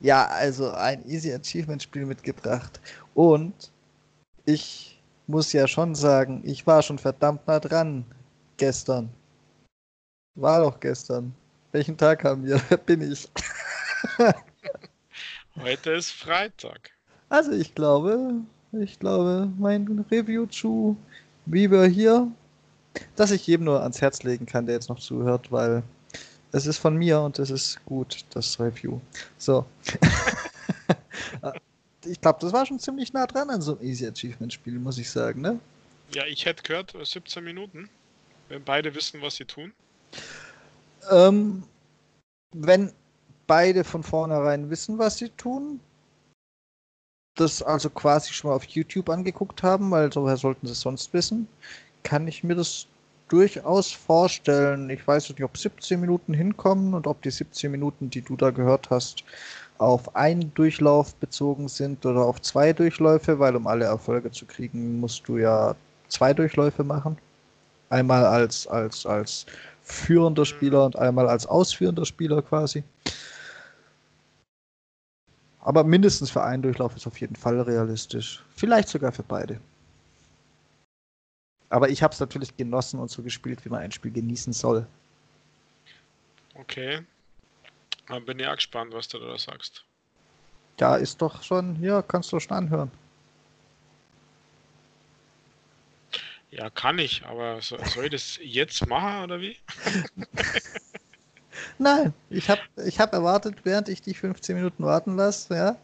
Speaker 1: Ja, also ein Easy Achievement Spiel mitgebracht. Und ich muss ja schon sagen, ich war schon verdammt nah dran gestern. War doch gestern. Welchen Tag haben wir? Wer bin ich?
Speaker 2: Heute ist Freitag.
Speaker 1: Also ich glaube, ich glaube, mein Review zu Wie wir hier, das ich jedem nur ans Herz legen kann, der jetzt noch zuhört, weil es ist von mir und es ist gut, das Review. So. ich glaube, das war schon ziemlich nah dran an so einem Easy Achievement Spiel, muss ich sagen, ne?
Speaker 2: Ja, ich hätte gehört, 17 Minuten. Wenn beide wissen, was sie tun.
Speaker 1: Ähm, wenn beide von vornherein wissen, was sie tun, das also quasi schon mal auf YouTube angeguckt haben, weil woher sollten sie es sonst wissen, kann ich mir das durchaus vorstellen. Ich weiß nicht, ob 17 Minuten hinkommen und ob die 17 Minuten, die du da gehört hast, auf einen Durchlauf bezogen sind oder auf zwei Durchläufe, weil um alle Erfolge zu kriegen, musst du ja zwei Durchläufe machen. Einmal als, als, als führender Spieler und einmal als ausführender Spieler quasi. Aber mindestens für einen Durchlauf ist auf jeden Fall realistisch. Vielleicht sogar für beide. Aber ich habe es natürlich genossen und so gespielt, wie man ein Spiel genießen soll.
Speaker 2: Okay. Dann bin ja gespannt, was du da sagst.
Speaker 1: Ja, ist doch schon, hier kannst du schon anhören.
Speaker 2: Ja, kann ich, aber soll ich das jetzt machen oder wie?
Speaker 1: Nein, ich habe ich hab erwartet, während ich dich 15 Minuten warten lasse, ja,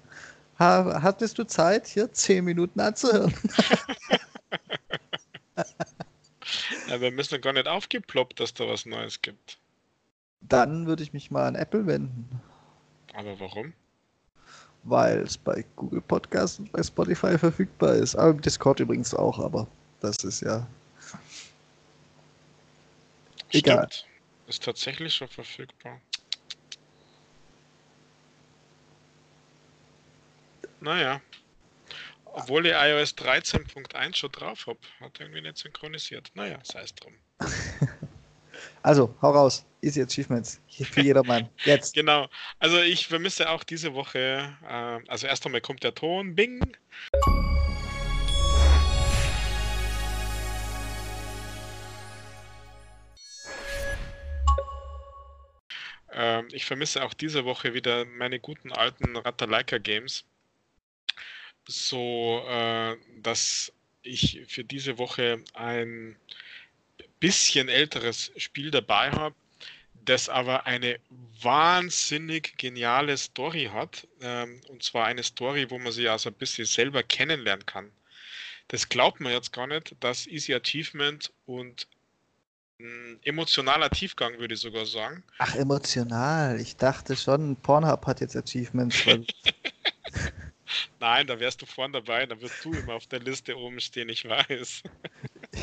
Speaker 1: hattest du Zeit, hier 10 Minuten anzuhören.
Speaker 2: ja, wir müssen gar nicht aufgeploppt, dass da was Neues gibt.
Speaker 1: Dann würde ich mich mal an Apple wenden.
Speaker 2: Aber warum?
Speaker 1: Weil es bei Google Podcasts und bei Spotify verfügbar ist. Aber im Discord übrigens auch, aber das ist ja. Egal.
Speaker 2: Stimmt. Ist tatsächlich schon verfügbar. Naja. Obwohl ich iOS 13.1 schon drauf habe. Hat irgendwie nicht synchronisiert. Naja, sei es drum.
Speaker 1: Also, hau raus. Easy Achievements. Für jedermann. Jetzt.
Speaker 2: Genau. Also ich vermisse auch diese Woche, äh, also erst einmal kommt der Ton, Bing. Ähm, ich vermisse auch diese Woche wieder meine guten alten Ratalaika Games. So, äh, dass ich für diese Woche ein bisschen älteres Spiel dabei habe, das aber eine wahnsinnig geniale Story hat. Ähm, und zwar eine Story, wo man sie also ein bisschen selber kennenlernen kann. Das glaubt man jetzt gar nicht, dass Easy Achievement und ein emotionaler Tiefgang, würde ich sogar sagen.
Speaker 1: Ach, emotional. Ich dachte schon, Pornhub hat jetzt Achievements.
Speaker 2: Nein, da wärst du vorne dabei, da wirst du immer auf der Liste oben stehen, ich weiß.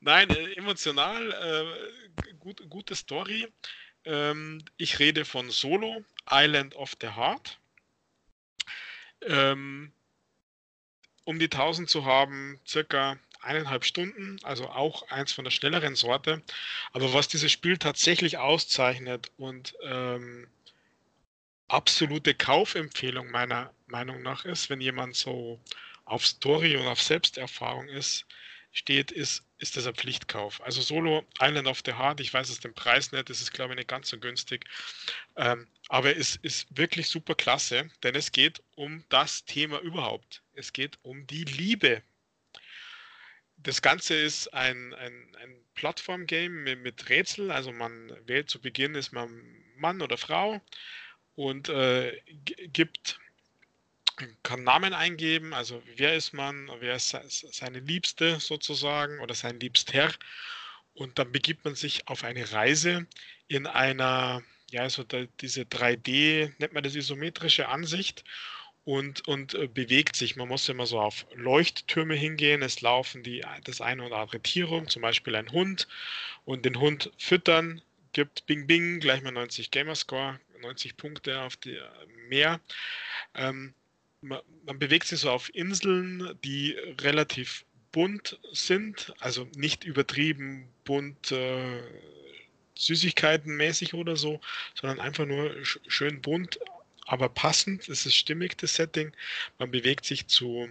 Speaker 2: Nein, äh, emotional, äh, gut, gute Story. Ähm, ich rede von Solo, Island of the Heart. Ähm, um die 1000 zu haben, circa eineinhalb Stunden, also auch eins von der schnelleren Sorte. Aber was dieses Spiel tatsächlich auszeichnet und ähm, absolute Kaufempfehlung meiner Meinung nach ist, wenn jemand so auf Story und auf Selbsterfahrung ist, steht, ist, ist das ein Pflichtkauf. Also Solo Island of the Heart, ich weiß es den Preis nicht, das ist glaube ich nicht ganz so günstig, ähm, aber es ist wirklich super klasse, denn es geht um das Thema überhaupt. Es geht um die Liebe das Ganze ist ein, ein, ein Plattform-Game mit, mit, Rätsel. Also man wählt zu Beginn, ist man Mann oder Frau und äh, gibt, kann Namen eingeben, also wer ist man, wer ist seine Liebste sozusagen oder sein Liebster. Und dann begibt man sich auf eine Reise in einer, ja, also da, diese 3D, nennt man das isometrische Ansicht und, und äh, bewegt sich. Man muss immer so auf Leuchttürme hingehen. Es laufen die, das eine oder andere Tier rum, zum Beispiel ein Hund. Und den Hund füttern, gibt Bing Bing, gleich mal 90 Gamerscore, 90 Punkte auf die äh, mehr. Ähm, man, man, bewegt sich so auf Inseln, die relativ bunt sind, also nicht übertrieben bunt. Äh, Süßigkeitenmäßig oder so, sondern einfach nur schön bunt aber passend, es ist stimmig, das Setting. Man bewegt sich zu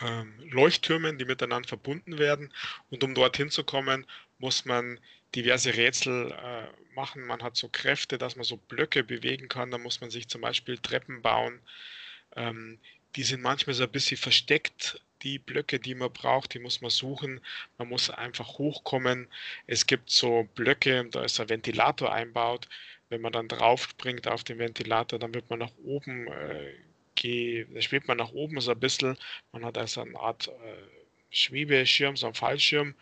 Speaker 2: ähm, Leuchttürmen, die miteinander verbunden werden. Und um dorthin zu kommen, muss man diverse Rätsel äh, machen. Man hat so Kräfte, dass man so Blöcke bewegen kann. Da muss man sich zum Beispiel Treppen bauen. Ähm, die sind manchmal so ein bisschen versteckt. Die Blöcke, die man braucht, die muss man suchen. Man muss einfach hochkommen. Es gibt so Blöcke, da ist ein Ventilator einbaut wenn man dann drauf springt auf den Ventilator, dann wird man nach oben äh, da schwebt man nach oben so ein bisschen. Man hat also eine Art äh, Schwebeschirm, so einen Fallschirm,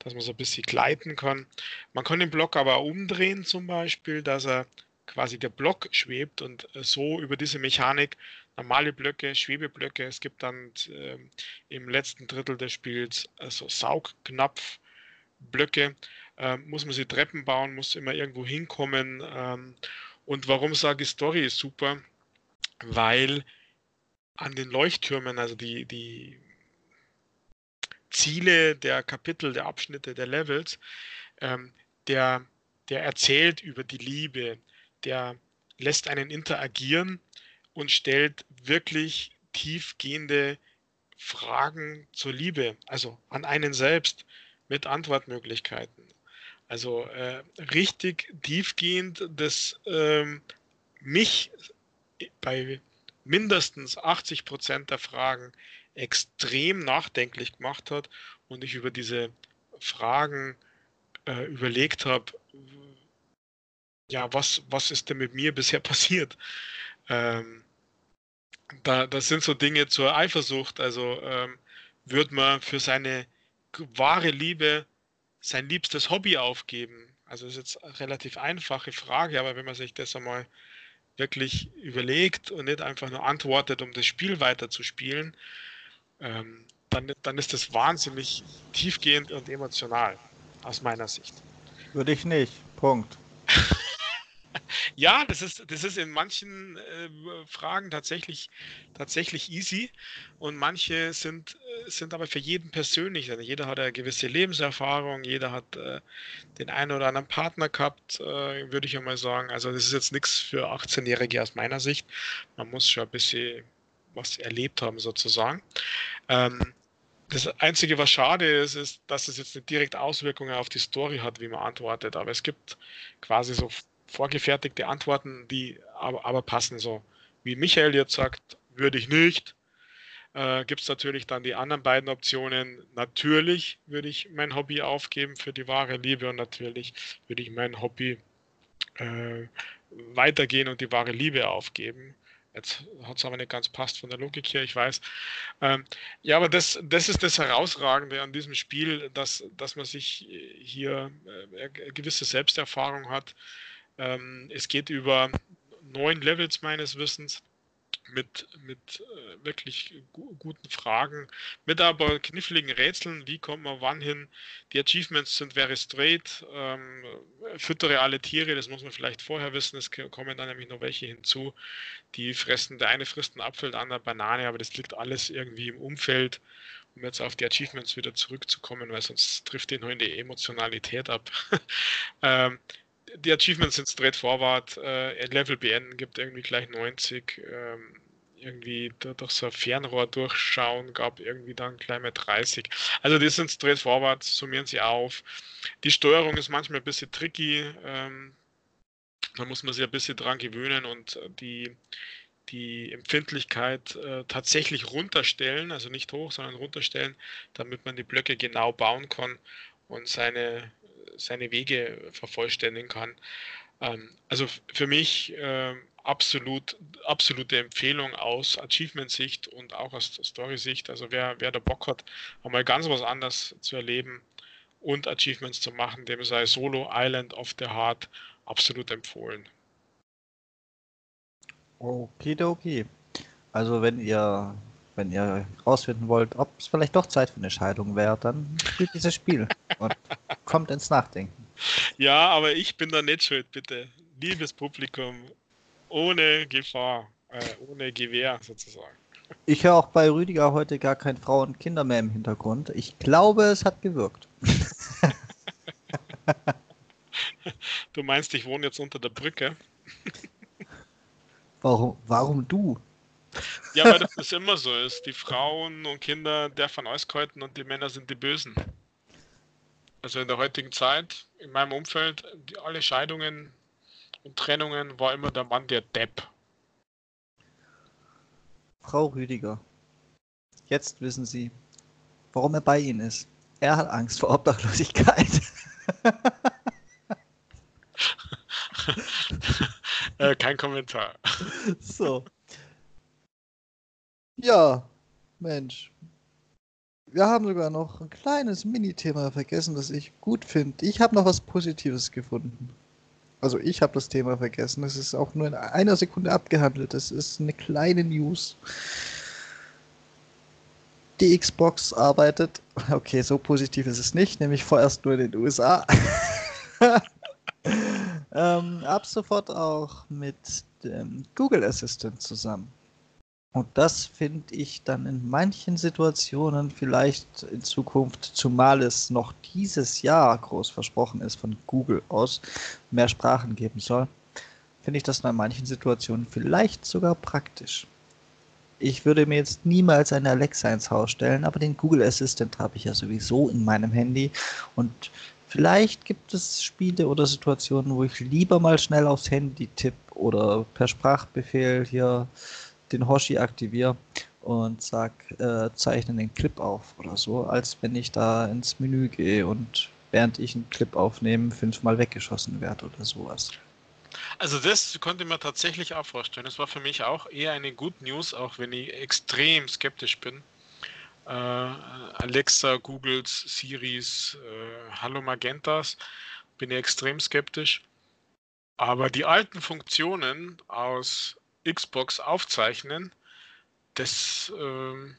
Speaker 2: dass man so ein bisschen gleiten kann. Man kann den Block aber umdrehen zum Beispiel, dass er quasi der Block schwebt und äh, so über diese Mechanik normale Blöcke, Schwebeblöcke. Es gibt dann äh, im letzten Drittel des Spiels also Saugknopfblöcke, ähm, muss man sie Treppen bauen, muss immer irgendwo hinkommen. Ähm, und warum sage ich Story ist super? Weil an den Leuchttürmen, also die, die Ziele der Kapitel, der Abschnitte, der Levels, ähm, der, der erzählt über die Liebe, der lässt einen interagieren und stellt wirklich tiefgehende Fragen zur Liebe, also an einen selbst mit Antwortmöglichkeiten. Also äh, richtig tiefgehend, das ähm, mich bei mindestens 80 Prozent der Fragen extrem nachdenklich gemacht hat und ich über diese Fragen äh, überlegt habe, ja, was, was ist denn mit mir bisher passiert? Ähm, da, das sind so Dinge zur Eifersucht. Also ähm, wird man für seine wahre Liebe sein liebstes Hobby aufgeben? Also das ist jetzt eine relativ einfache Frage, aber wenn man sich das einmal wirklich überlegt und nicht einfach nur antwortet, um das Spiel weiterzuspielen, ähm, dann, dann ist das wahnsinnig tiefgehend und emotional, aus meiner Sicht.
Speaker 1: Würde ich nicht. Punkt.
Speaker 2: Ja, das ist, das ist in manchen äh, Fragen tatsächlich, tatsächlich easy und manche sind, äh, sind aber für jeden persönlich. Also jeder hat eine gewisse Lebenserfahrung, jeder hat äh, den einen oder anderen Partner gehabt, äh, würde ich einmal sagen. Also das ist jetzt nichts für 18-Jährige aus meiner Sicht. Man muss schon ein bisschen was erlebt haben sozusagen. Ähm, das Einzige, was schade ist, ist, dass es jetzt nicht direkt Auswirkungen auf die Story hat, wie man antwortet. Aber es gibt quasi so vorgefertigte Antworten, die aber, aber passen. So wie Michael jetzt sagt, würde ich nicht. Äh, Gibt es natürlich dann die anderen beiden Optionen. Natürlich würde ich mein Hobby aufgeben für die wahre Liebe und natürlich würde ich mein Hobby äh, weitergehen und die wahre Liebe aufgeben. Jetzt hat es aber nicht ganz passt von der Logik her, ich weiß. Ähm, ja, aber das, das ist das Herausragende an diesem Spiel, dass, dass man sich hier äh, gewisse Selbsterfahrung hat, ähm, es geht über neun Levels meines Wissens mit, mit äh, wirklich gu guten Fragen, mit aber kniffligen Rätseln, wie kommt man wann hin. Die Achievements sind very straight, ähm, füttere alle Tiere, das muss man vielleicht vorher wissen, es kommen dann nämlich noch welche hinzu, die fressen, der eine frisst einen Apfel, der andere Banane, aber das liegt alles irgendwie im Umfeld, um jetzt auf die Achievements wieder zurückzukommen, weil sonst trifft den nur in die Emotionalität ab. ähm, die Achievements sind straightforward. Äh, Level beenden gibt irgendwie gleich 90. Ähm, irgendwie durch so ein Fernrohr durchschauen gab irgendwie dann gleich mal 30. Also die sind straightforward, summieren sie auf. Die Steuerung ist manchmal ein bisschen tricky. Ähm, da muss man sich ein bisschen dran gewöhnen und die, die Empfindlichkeit äh, tatsächlich runterstellen, also nicht hoch, sondern runterstellen, damit man die Blöcke genau bauen kann und seine seine Wege vervollständigen kann. Ähm, also für mich äh, absolut, absolute Empfehlung aus Achievement-Sicht und auch aus Story-Sicht. Also wer, wer da Bock hat, einmal ganz was anderes zu erleben und Achievements zu machen, dem sei Solo Island of the Heart absolut empfohlen.
Speaker 1: Okay, Also wenn ihr wenn ihr rausfinden wollt, ob es vielleicht doch Zeit für eine Scheidung wäre, dann spielt dieses Spiel und kommt ins Nachdenken.
Speaker 2: Ja, aber ich bin da nicht schuld, bitte. Liebes Publikum, ohne Gefahr, äh, ohne Gewehr sozusagen.
Speaker 1: Ich höre auch bei Rüdiger heute gar kein Frau und Kinder mehr im Hintergrund. Ich glaube, es hat gewirkt.
Speaker 2: du meinst, ich wohne jetzt unter der Brücke?
Speaker 1: warum, warum du?
Speaker 2: Ja, weil das immer so ist. Die Frauen und Kinder dürfen ausgehalten und die Männer sind die Bösen. Also in der heutigen Zeit, in meinem Umfeld, die, alle Scheidungen und Trennungen war immer der Mann der Depp.
Speaker 1: Frau Rüdiger, jetzt wissen Sie, warum er bei Ihnen ist. Er hat Angst vor Obdachlosigkeit.
Speaker 2: äh, kein Kommentar.
Speaker 1: So. Ja, Mensch. Wir haben sogar noch ein kleines Mini-Thema vergessen, das ich gut finde. Ich habe noch was Positives gefunden. Also ich habe das Thema vergessen. Es ist auch nur in einer Sekunde abgehandelt. Es ist eine kleine News. Die Xbox arbeitet, okay, so positiv ist es nicht, nämlich vorerst nur in den USA. ähm, ab sofort auch mit dem Google Assistant zusammen. Und das finde ich dann in manchen Situationen vielleicht in Zukunft, zumal es noch dieses Jahr groß versprochen ist von Google aus, mehr Sprachen geben soll, finde ich das in manchen Situationen vielleicht sogar praktisch. Ich würde mir jetzt niemals eine Alexa ins Haus stellen, aber den Google Assistant habe ich ja sowieso in meinem Handy und vielleicht gibt es Spiele oder Situationen, wo ich lieber mal schnell aufs Handy tippe oder per Sprachbefehl hier den Hoshi aktiviere und sag, äh, zeichne den Clip auf oder so, als wenn ich da ins Menü gehe und während ich einen Clip aufnehme, fünfmal weggeschossen werde oder sowas.
Speaker 2: Also das konnte man tatsächlich auch vorstellen. Das war für mich auch eher eine Good News, auch wenn ich extrem skeptisch bin. äh, Alexa, Googles, Siris, äh, Hallo Magentas, bin ich extrem skeptisch. Aber die alten Funktionen aus Xbox aufzeichnen, das äh,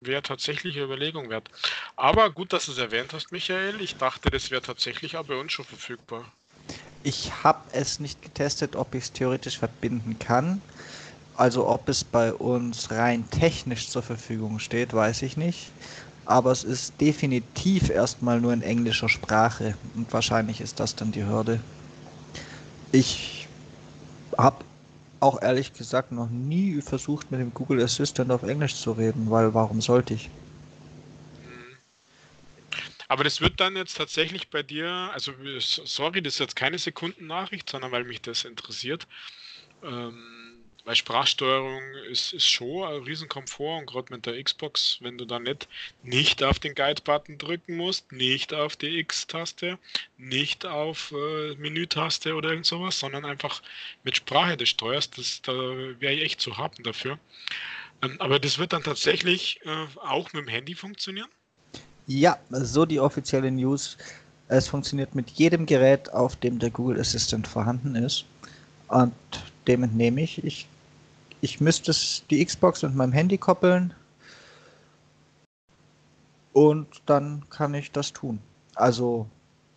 Speaker 2: wäre tatsächlich eine Überlegung wert. Aber gut, dass du es erwähnt hast, Michael. Ich dachte, das wäre tatsächlich auch bei uns schon verfügbar.
Speaker 1: Ich habe es nicht getestet, ob ich es theoretisch verbinden kann. Also ob es bei uns rein technisch zur Verfügung steht, weiß ich nicht. Aber es ist definitiv erstmal nur in englischer Sprache und wahrscheinlich ist das dann die Hürde. Ich habe auch ehrlich gesagt noch nie versucht, mit dem Google Assistant auf Englisch zu reden, weil warum sollte ich?
Speaker 2: Mhm. Aber das wird dann jetzt tatsächlich bei dir, also sorry, das ist jetzt keine Sekundennachricht, sondern weil mich das interessiert. Ähm, weil Sprachsteuerung ist, ist schon ein Riesenkomfort und gerade mit der Xbox, wenn du da nicht, nicht auf den Guide-Button drücken musst, nicht auf die X-Taste, nicht auf äh, Menü-Taste oder irgend sowas, sondern einfach mit Sprache das steuerst, das, da wäre ich echt zu haben dafür. Ähm, aber das wird dann tatsächlich äh, auch mit dem Handy funktionieren?
Speaker 1: Ja, so die offizielle News. Es funktioniert mit jedem Gerät, auf dem der Google Assistant vorhanden ist. Und dem entnehme ich. Ich, ich müsste die Xbox mit meinem Handy koppeln und dann kann ich das tun. Also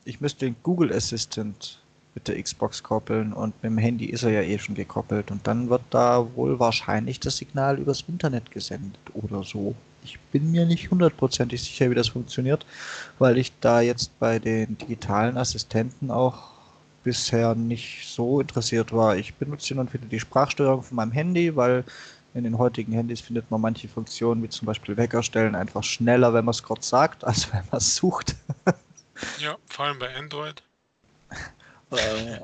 Speaker 1: ich müsste den Google Assistant mit der Xbox koppeln und mit dem Handy ist er ja eh schon gekoppelt und dann wird da wohl wahrscheinlich das Signal übers Internet gesendet oder so. Ich bin mir nicht hundertprozentig sicher, wie das funktioniert, weil ich da jetzt bei den digitalen Assistenten auch bisher nicht so interessiert war. Ich benutze hin und wieder die Sprachsteuerung von meinem Handy, weil in den heutigen Handys findet man manche Funktionen, wie zum Beispiel Weckerstellen, einfach schneller, wenn man es kurz sagt, als wenn man es sucht.
Speaker 2: ja, vor allem bei Android.
Speaker 1: Äh,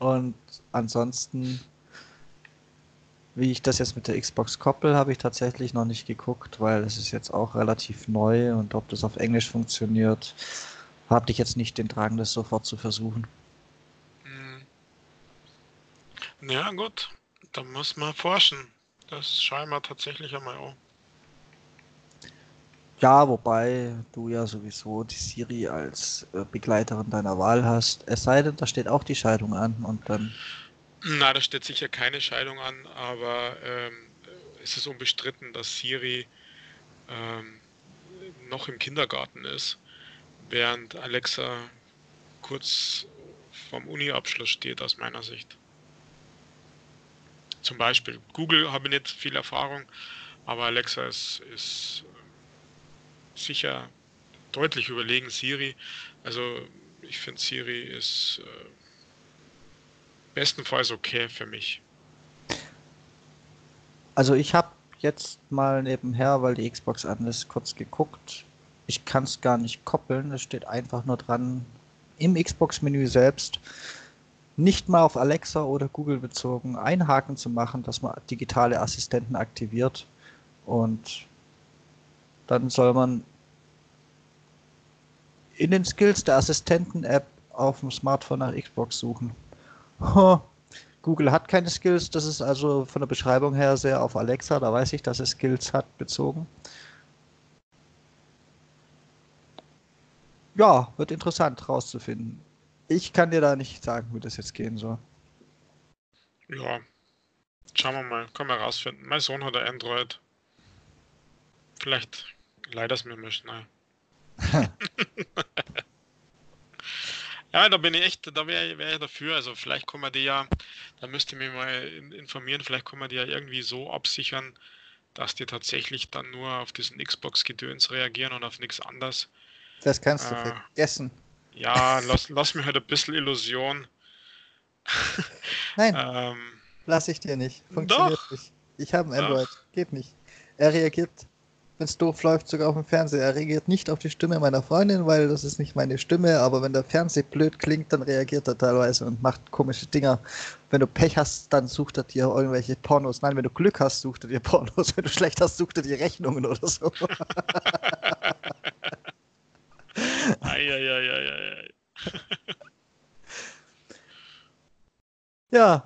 Speaker 1: und ansonsten, wie ich das jetzt mit der Xbox koppel, habe ich tatsächlich noch nicht geguckt, weil es ist jetzt auch relativ neu und ob das auf Englisch funktioniert, hatte ich jetzt nicht den Drang, das sofort zu versuchen.
Speaker 2: Ja, gut. Da muss man forschen. Das scheinbar tatsächlich einmal auch.
Speaker 1: Ja, wobei du ja sowieso die Siri als äh, Begleiterin deiner Wahl hast. Es sei denn, da steht auch die Scheidung an und dann.
Speaker 2: Na, da steht sicher keine Scheidung an, aber ähm, es ist unbestritten, dass Siri ähm, noch im Kindergarten ist, während Alexa kurz vorm Uni-Abschluss steht, aus meiner Sicht. Zum Beispiel. Google habe ich nicht viel Erfahrung, aber Alexa ist, ist sicher deutlich überlegen Siri. Also ich finde Siri ist äh, bestenfalls okay für mich.
Speaker 1: Also ich habe jetzt mal nebenher, weil die Xbox an ist, kurz geguckt. Ich kann es gar nicht koppeln. Es steht einfach nur dran im Xbox-Menü selbst nicht mal auf Alexa oder Google bezogen einhaken zu machen, dass man digitale Assistenten aktiviert. Und dann soll man in den Skills der Assistenten-App auf dem Smartphone nach Xbox suchen. Google hat keine Skills, das ist also von der Beschreibung her sehr auf Alexa, da weiß ich, dass es Skills hat, bezogen. Ja, wird interessant rauszufinden. Ich kann dir da nicht sagen, wie das jetzt gehen soll.
Speaker 2: Ja, schauen wir mal, können wir rausfinden. Mein Sohn hat ein Android. Vielleicht leider es mir mal schnell. ja, da bin ich echt, da wäre wär ich dafür. Also vielleicht kann man die ja, da müsste ich mich mal informieren, vielleicht kann man die ja irgendwie so absichern, dass die tatsächlich dann nur auf diesen Xbox-Gedöns reagieren und auf nichts anderes.
Speaker 1: Das kannst du äh, vergessen.
Speaker 2: Ja, lass, lass mir halt ein bisschen Illusion.
Speaker 1: Nein, ähm, lass ich dir nicht. Funktioniert doch. nicht. Ich habe ein Android. Doch. Geht nicht. Er reagiert, wenn es doof läuft, sogar auf dem Fernseher. Er reagiert nicht auf die Stimme meiner Freundin, weil das ist nicht meine Stimme. Aber wenn der Fernseher blöd klingt, dann reagiert er teilweise und macht komische Dinger. Wenn du Pech hast, dann sucht er dir irgendwelche Pornos. Nein, wenn du Glück hast, sucht er dir Pornos. Wenn du schlecht hast, sucht er dir Rechnungen oder so.
Speaker 2: Eieieiei.
Speaker 1: ja.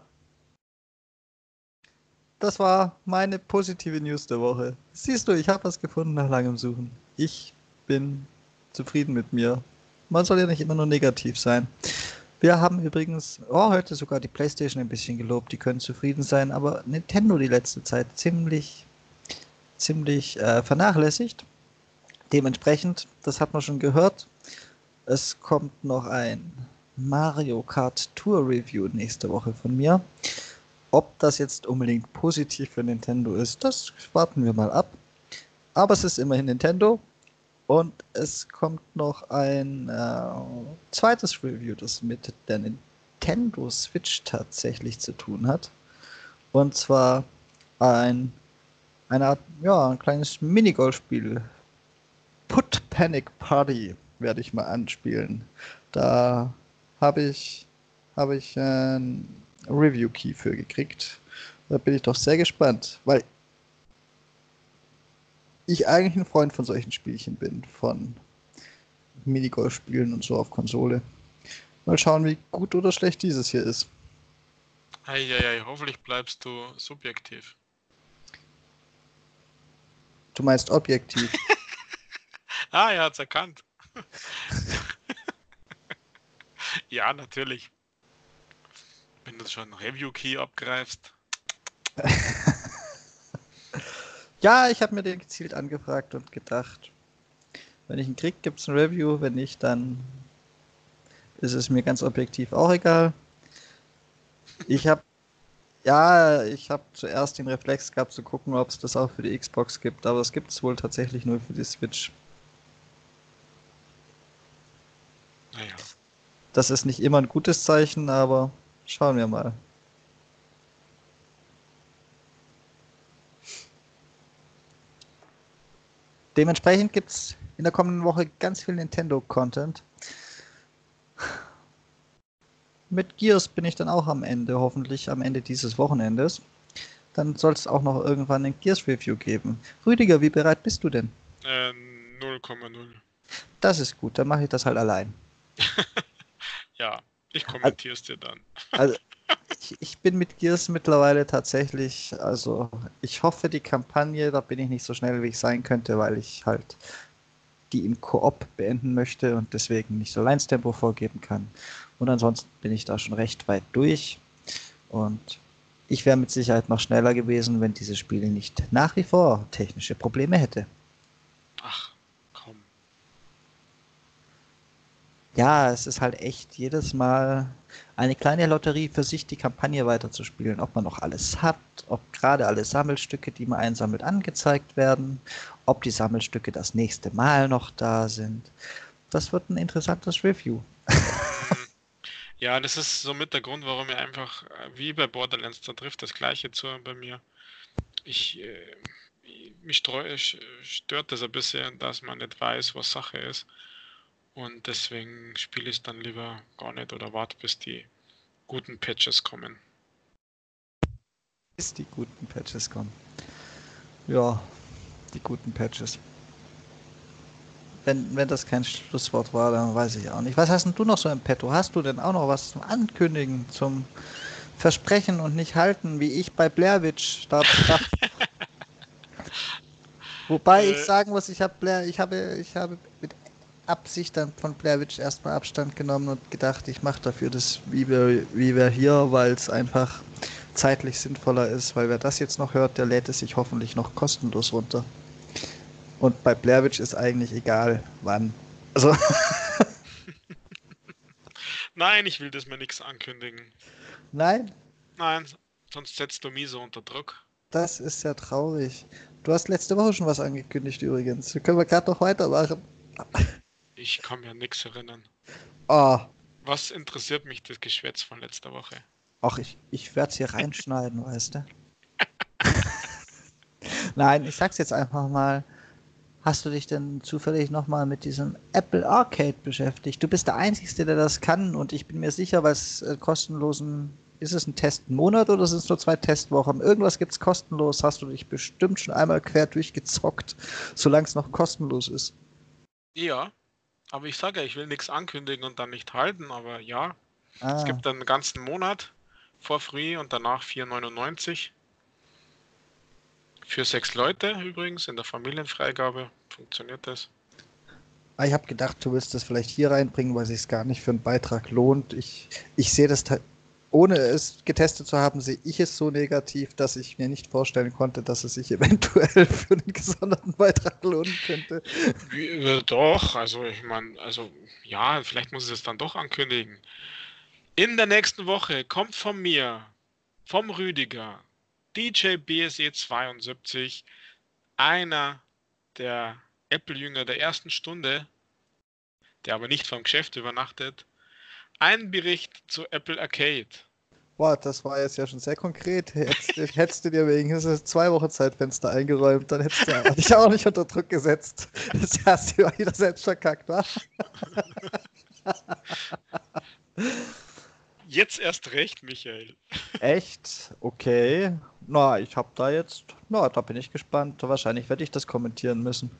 Speaker 1: das war meine positive News der Woche. Siehst du, ich habe was gefunden nach langem Suchen. Ich bin zufrieden mit mir. Man soll ja nicht immer nur negativ sein. Wir haben übrigens oh, heute sogar die PlayStation ein bisschen gelobt. Die können zufrieden sein, aber Nintendo die letzte Zeit ziemlich, ziemlich äh, vernachlässigt. Dementsprechend, das hat man schon gehört, es kommt noch ein Mario Kart Tour Review nächste Woche von mir. Ob das jetzt unbedingt positiv für Nintendo ist, das warten wir mal ab. Aber es ist immerhin Nintendo. Und es kommt noch ein äh, zweites Review, das mit der Nintendo Switch tatsächlich zu tun hat. Und zwar ein, eine Art, ja, ein kleines Minigolfspiel. Put Panic Party werde ich mal anspielen. Da habe ich, habe ich ein Review-Key für gekriegt. Da bin ich doch sehr gespannt, weil ich eigentlich ein Freund von solchen Spielchen bin, von Minigolf-Spielen und so auf Konsole. Mal schauen, wie gut oder schlecht dieses hier ist.
Speaker 2: Eieiei, hoffentlich bleibst du subjektiv.
Speaker 1: Du meinst objektiv.
Speaker 2: ah, er hat's erkannt. ja, natürlich. Wenn du schon Review-Key abgreifst.
Speaker 1: ja, ich habe mir den gezielt angefragt und gedacht, wenn ich ihn krieg, gibt es ein Review. Wenn nicht, dann ist es mir ganz objektiv auch egal. Ich habe ja, ich habe zuerst den Reflex gehabt zu gucken, ob es das auch für die Xbox gibt, aber es gibt es wohl tatsächlich nur für die Switch.
Speaker 2: Naja.
Speaker 1: Das ist nicht immer ein gutes Zeichen, aber schauen wir mal. Dementsprechend gibt es in der kommenden Woche ganz viel Nintendo-Content. Mit Gears bin ich dann auch am Ende, hoffentlich am Ende dieses Wochenendes. Dann soll es auch noch irgendwann ein Gears-Review geben. Rüdiger, wie bereit bist du denn?
Speaker 2: 0,0.
Speaker 1: Äh, das ist gut, dann mache ich das halt allein.
Speaker 2: ja, ich kommentiere es dir dann.
Speaker 1: also, ich, ich, bin mit Gears mittlerweile tatsächlich, also ich hoffe, die Kampagne, da bin ich nicht so schnell, wie ich sein könnte, weil ich halt die im Koop beenden möchte und deswegen nicht so Lines-Tempo vorgeben kann. Und ansonsten bin ich da schon recht weit durch. Und ich wäre mit Sicherheit noch schneller gewesen, wenn dieses Spiel nicht nach wie vor technische Probleme hätte. Ja, es ist halt echt jedes Mal eine kleine Lotterie für sich, die Kampagne weiterzuspielen. Ob man noch alles hat, ob gerade alle Sammelstücke, die man einsammelt, angezeigt werden, ob die Sammelstücke das nächste Mal noch da sind. Das wird ein interessantes Review.
Speaker 2: Ja, das ist somit der Grund, warum mir einfach, wie bei Borderlands, da trifft das Gleiche zu bei mir. Ich, äh, mich stört das ein bisschen, dass man nicht weiß, was Sache ist. Und deswegen spiele ich dann lieber gar nicht oder warte, bis die guten Patches kommen.
Speaker 1: Bis die guten Patches kommen. Ja, die guten Patches. Wenn, wenn das kein Schlusswort war, dann weiß ich auch nicht. Was hast denn du noch so im Petto? Hast du denn auch noch was zum Ankündigen, zum Versprechen und nicht halten, wie ich bei Blair Witch Start Wobei äh, ich sagen muss, ich habe Blair, ich habe, ich habe mit Absicht dann von Blair Witch erstmal Abstand genommen und gedacht, ich mache dafür das wie wir, wie wir hier, weil es einfach zeitlich sinnvoller ist, weil wer das jetzt noch hört, der lädt es sich hoffentlich noch kostenlos runter. Und bei Blair Witch ist eigentlich egal, wann. Also.
Speaker 2: Nein, ich will das mir nichts ankündigen.
Speaker 1: Nein?
Speaker 2: Nein, sonst setzt du mich so unter Druck.
Speaker 1: Das ist ja traurig. Du hast letzte Woche schon was angekündigt übrigens. Können wir gerade noch weitermachen.
Speaker 2: Ich kann mir nichts erinnern.
Speaker 1: Oh.
Speaker 2: Was interessiert mich das Geschwätz von letzter Woche?
Speaker 1: Ach, ich, ich werde es hier reinschneiden, weißt du? Nein, ich sag's jetzt einfach mal. Hast du dich denn zufällig nochmal mit diesem Apple Arcade beschäftigt? Du bist der Einzige, der das kann und ich bin mir sicher, was äh, kostenlosen. Ist es ein Test Monat oder sind es nur zwei Testwochen? Irgendwas gibt es kostenlos. Hast du dich bestimmt schon einmal quer durchgezockt, solange es noch kostenlos ist.
Speaker 2: Ja, aber ich sage ja, ich will nichts ankündigen und dann nicht halten, aber ja. Ah. Es gibt einen ganzen Monat vor Free und danach 4,99. Für sechs Leute übrigens in der Familienfreigabe funktioniert das.
Speaker 1: Ah, ich habe gedacht, du willst das vielleicht hier reinbringen, weil sich es gar nicht für einen Beitrag lohnt. Ich, ich sehe das, ohne es getestet zu haben, sehe ich es so negativ, dass ich mir nicht vorstellen konnte, dass es sich eventuell für einen gesonderten Beitrag lohnen könnte.
Speaker 2: Wie, doch, also ich meine, also ja, vielleicht muss es dann doch ankündigen. In der nächsten Woche kommt von mir, vom Rüdiger, DJ BSE 72, einer der Apple-Jünger der ersten Stunde, der aber nicht vom Geschäft übernachtet, ein Bericht zu Apple Arcade.
Speaker 1: Boah, das war jetzt ja schon sehr konkret. Hättest, hättest du dir wegen zwei Wochen Zeitfenster eingeräumt, dann hättest du dich auch nicht unter Druck gesetzt. Das hast du wieder selbst verkackt, wa?
Speaker 2: Jetzt erst recht, Michael.
Speaker 1: Echt? Okay. Na, ich hab da jetzt. Na, da bin ich gespannt. Wahrscheinlich werde ich das kommentieren müssen.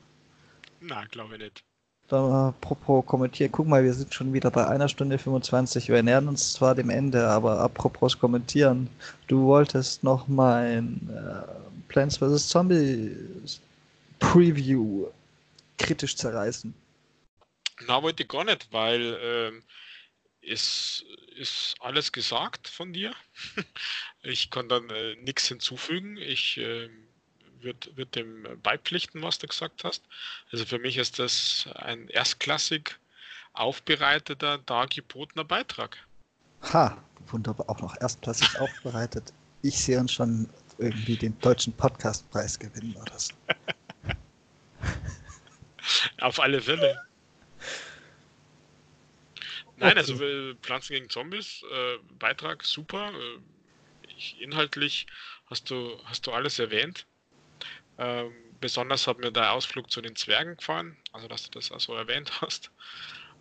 Speaker 2: Na, glaube ich nicht.
Speaker 1: Da, apropos kommentieren, guck mal, wir sind schon wieder bei einer Stunde 25. Wir nähern uns zwar dem Ende, aber apropos kommentieren, du wolltest noch mein äh, Plants vs. Zombies Preview kritisch zerreißen.
Speaker 2: Na, wollte ich gar nicht, weil ähm, es ist alles gesagt von dir. ich kann dann äh, nichts hinzufügen. Ich äh, wird, wird dem beipflichten, was du gesagt hast. Also für mich ist das ein erstklassig aufbereiteter, dargebotener Beitrag.
Speaker 1: Ha, wunderbar, auch noch erstklassig aufbereitet. Ich sehe uns schon irgendwie den deutschen Podcastpreis gewinnen oder so.
Speaker 2: Auf alle Fälle. Nein, also Pflanzen gegen Zombies, äh, Beitrag super. Äh, ich, inhaltlich hast du, hast du alles erwähnt. Ähm, besonders hat mir der Ausflug zu den Zwergen gefallen, also dass du das also erwähnt hast.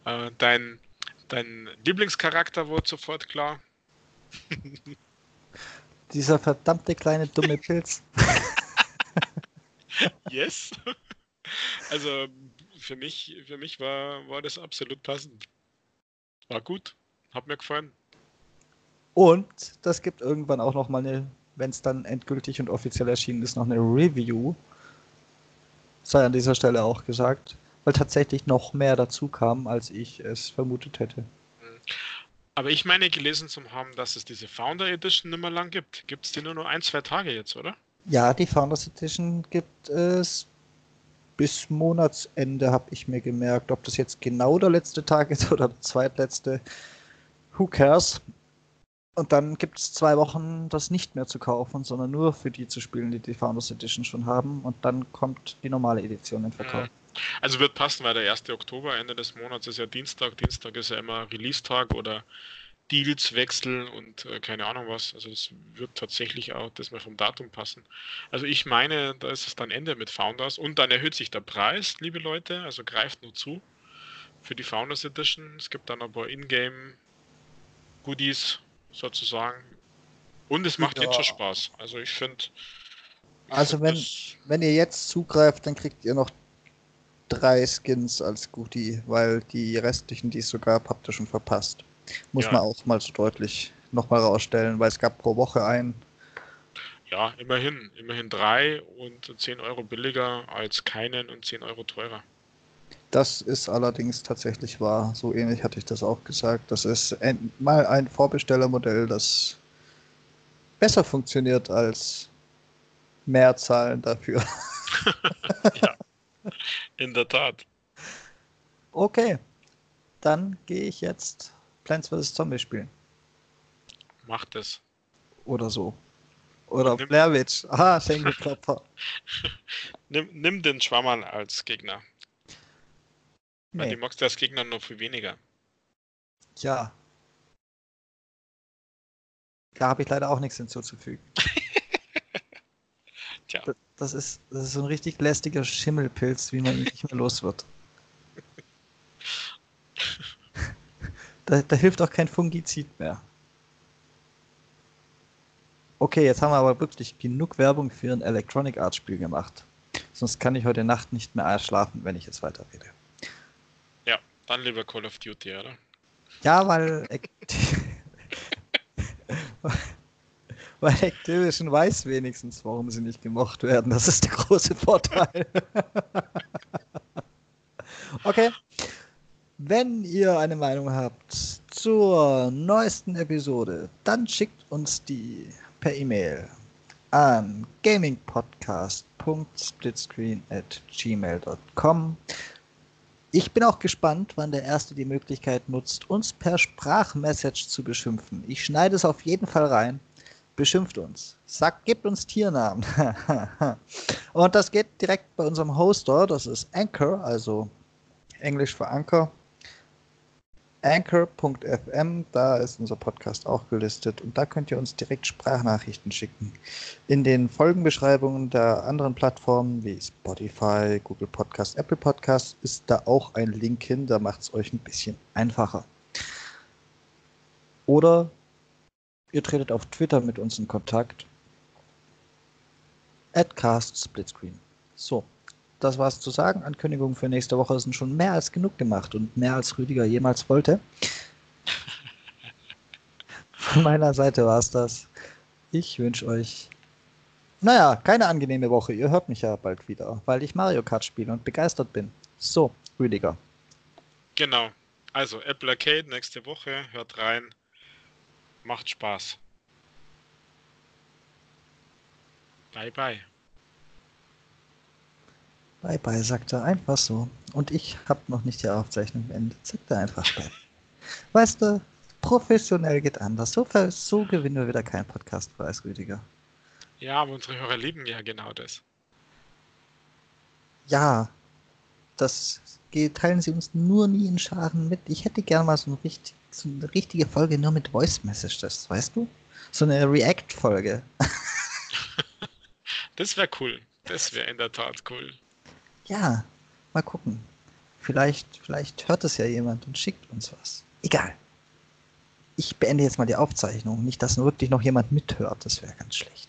Speaker 2: Äh, dein, dein Lieblingscharakter wurde sofort klar.
Speaker 1: Dieser verdammte kleine dumme Pilz.
Speaker 2: yes. Also für mich, für mich war, war das absolut passend. War gut, hat mir gefallen.
Speaker 1: Und das gibt irgendwann auch noch mal eine wenn es dann endgültig und offiziell erschienen ist, noch eine Review. Sei an dieser Stelle auch gesagt, weil tatsächlich noch mehr dazu kam, als ich es vermutet hätte.
Speaker 2: Aber ich meine gelesen zu haben, dass es diese Founder Edition nicht mehr lang gibt. Gibt es die nur noch ein, zwei Tage jetzt, oder?
Speaker 1: Ja, die Founders Edition gibt es bis Monatsende, habe ich mir gemerkt. Ob das jetzt genau der letzte Tag ist oder der zweitletzte, who cares? Und dann gibt es zwei Wochen das nicht mehr zu kaufen, sondern nur für die zu spielen, die die Founders Edition schon haben. Und dann kommt die normale Edition in Verkauf.
Speaker 2: Also wird passen, weil der 1. Oktober, Ende des Monats ist ja Dienstag. Dienstag ist ja immer Release-Tag oder Deals wechseln und äh, keine Ahnung was. Also das wird tatsächlich auch das mal vom Datum passen. Also ich meine, da ist es dann Ende mit Founders und dann erhöht sich der Preis, liebe Leute. Also greift nur zu für die Founders Edition. Es gibt dann aber Ingame Goodies sozusagen. Und es macht ja. jetzt schon Spaß. Also ich finde.
Speaker 1: Also wenn, wenn ihr jetzt zugreift, dann kriegt ihr noch drei Skins als Goodie, weil die restlichen, die es so gab, habt ihr schon verpasst. Muss ja. man auch mal so deutlich nochmal rausstellen, weil es gab pro Woche einen.
Speaker 2: Ja, immerhin. Immerhin drei und 10 Euro billiger als keinen und 10 Euro teurer.
Speaker 1: Das ist allerdings tatsächlich wahr. So ähnlich hatte ich das auch gesagt. Das ist mal ein Vorbestellermodell, das besser funktioniert als mehr zahlen dafür.
Speaker 2: ja, in der Tat.
Speaker 1: Okay, dann gehe ich jetzt Plants vs. Zombie spielen.
Speaker 2: Macht es.
Speaker 1: Oder so. Oder nimm, Blair Witch. Aha, Schenkelklopfer.
Speaker 2: nimm, nimm den Schwammerl als Gegner. Nee. Weil die magst du als Gegner noch viel weniger.
Speaker 1: Ja. Da habe ich leider auch nichts hinzuzufügen. Tja. Das, das, ist, das ist so ein richtig lästiger Schimmelpilz, wie man ihn nicht mehr los wird. da, da hilft auch kein Fungizid mehr. Okay, jetzt haben wir aber wirklich genug Werbung für ein Electronic Arts Spiel gemacht. Sonst kann ich heute Nacht nicht mehr schlafen, wenn ich jetzt weiterrede.
Speaker 2: Dann lieber Call of Duty, oder?
Speaker 1: Ja, weil. Weil Activision weiß wenigstens, warum sie nicht gemocht werden. Das ist der große Vorteil. okay. Wenn ihr eine Meinung habt zur neuesten Episode, dann schickt uns die per E-Mail an gamingpodcast.splitscreen at gmail.com. Ich bin auch gespannt, wann der Erste die Möglichkeit nutzt, uns per Sprachmessage zu beschimpfen. Ich schneide es auf jeden Fall rein. Beschimpft uns. Sagt, gebt uns Tiernamen. Und das geht direkt bei unserem Hoster. Das ist Anchor, also Englisch für Anchor. Anchor.fm, da ist unser Podcast auch gelistet und da könnt ihr uns direkt Sprachnachrichten schicken. In den Folgenbeschreibungen der anderen Plattformen wie Spotify, Google Podcast, Apple Podcast ist da auch ein Link hin, da macht es euch ein bisschen einfacher. Oder ihr tretet auf Twitter mit uns in Kontakt. Adcast Splitscreen. So, das war's zu sagen. Ankündigungen für nächste Woche sind schon mehr als genug gemacht und mehr als Rüdiger jemals wollte. Von meiner Seite war es das. Ich wünsche euch, naja, keine angenehme Woche. Ihr hört mich ja bald wieder, weil ich Mario Kart spiele und begeistert bin. So, Rüdiger.
Speaker 2: Genau. Also Apple Arcade nächste Woche. Hört rein. Macht Spaß. Bye bye.
Speaker 1: Bye bye, sagt er einfach so. Und ich habe noch nicht die Aufzeichnung beendet. Sagt er einfach bye. Weißt du, professionell geht anders. So, so gewinnen wir wieder keinen Podcastpreis, Rüdiger.
Speaker 2: Ja, aber unsere Hörer lieben ja genau das.
Speaker 1: Ja, das teilen sie uns nur nie in Scharen mit. Ich hätte gern mal so, ein richtig, so eine richtige Folge nur mit Voice Messages, weißt du? So eine React-Folge.
Speaker 2: das wäre cool. Das wäre in der Tat cool.
Speaker 1: Ja, mal gucken. Vielleicht, vielleicht hört es ja jemand und schickt uns was. Egal. Ich beende jetzt mal die Aufzeichnung. Nicht, dass wirklich noch jemand mithört. Das wäre ganz schlecht.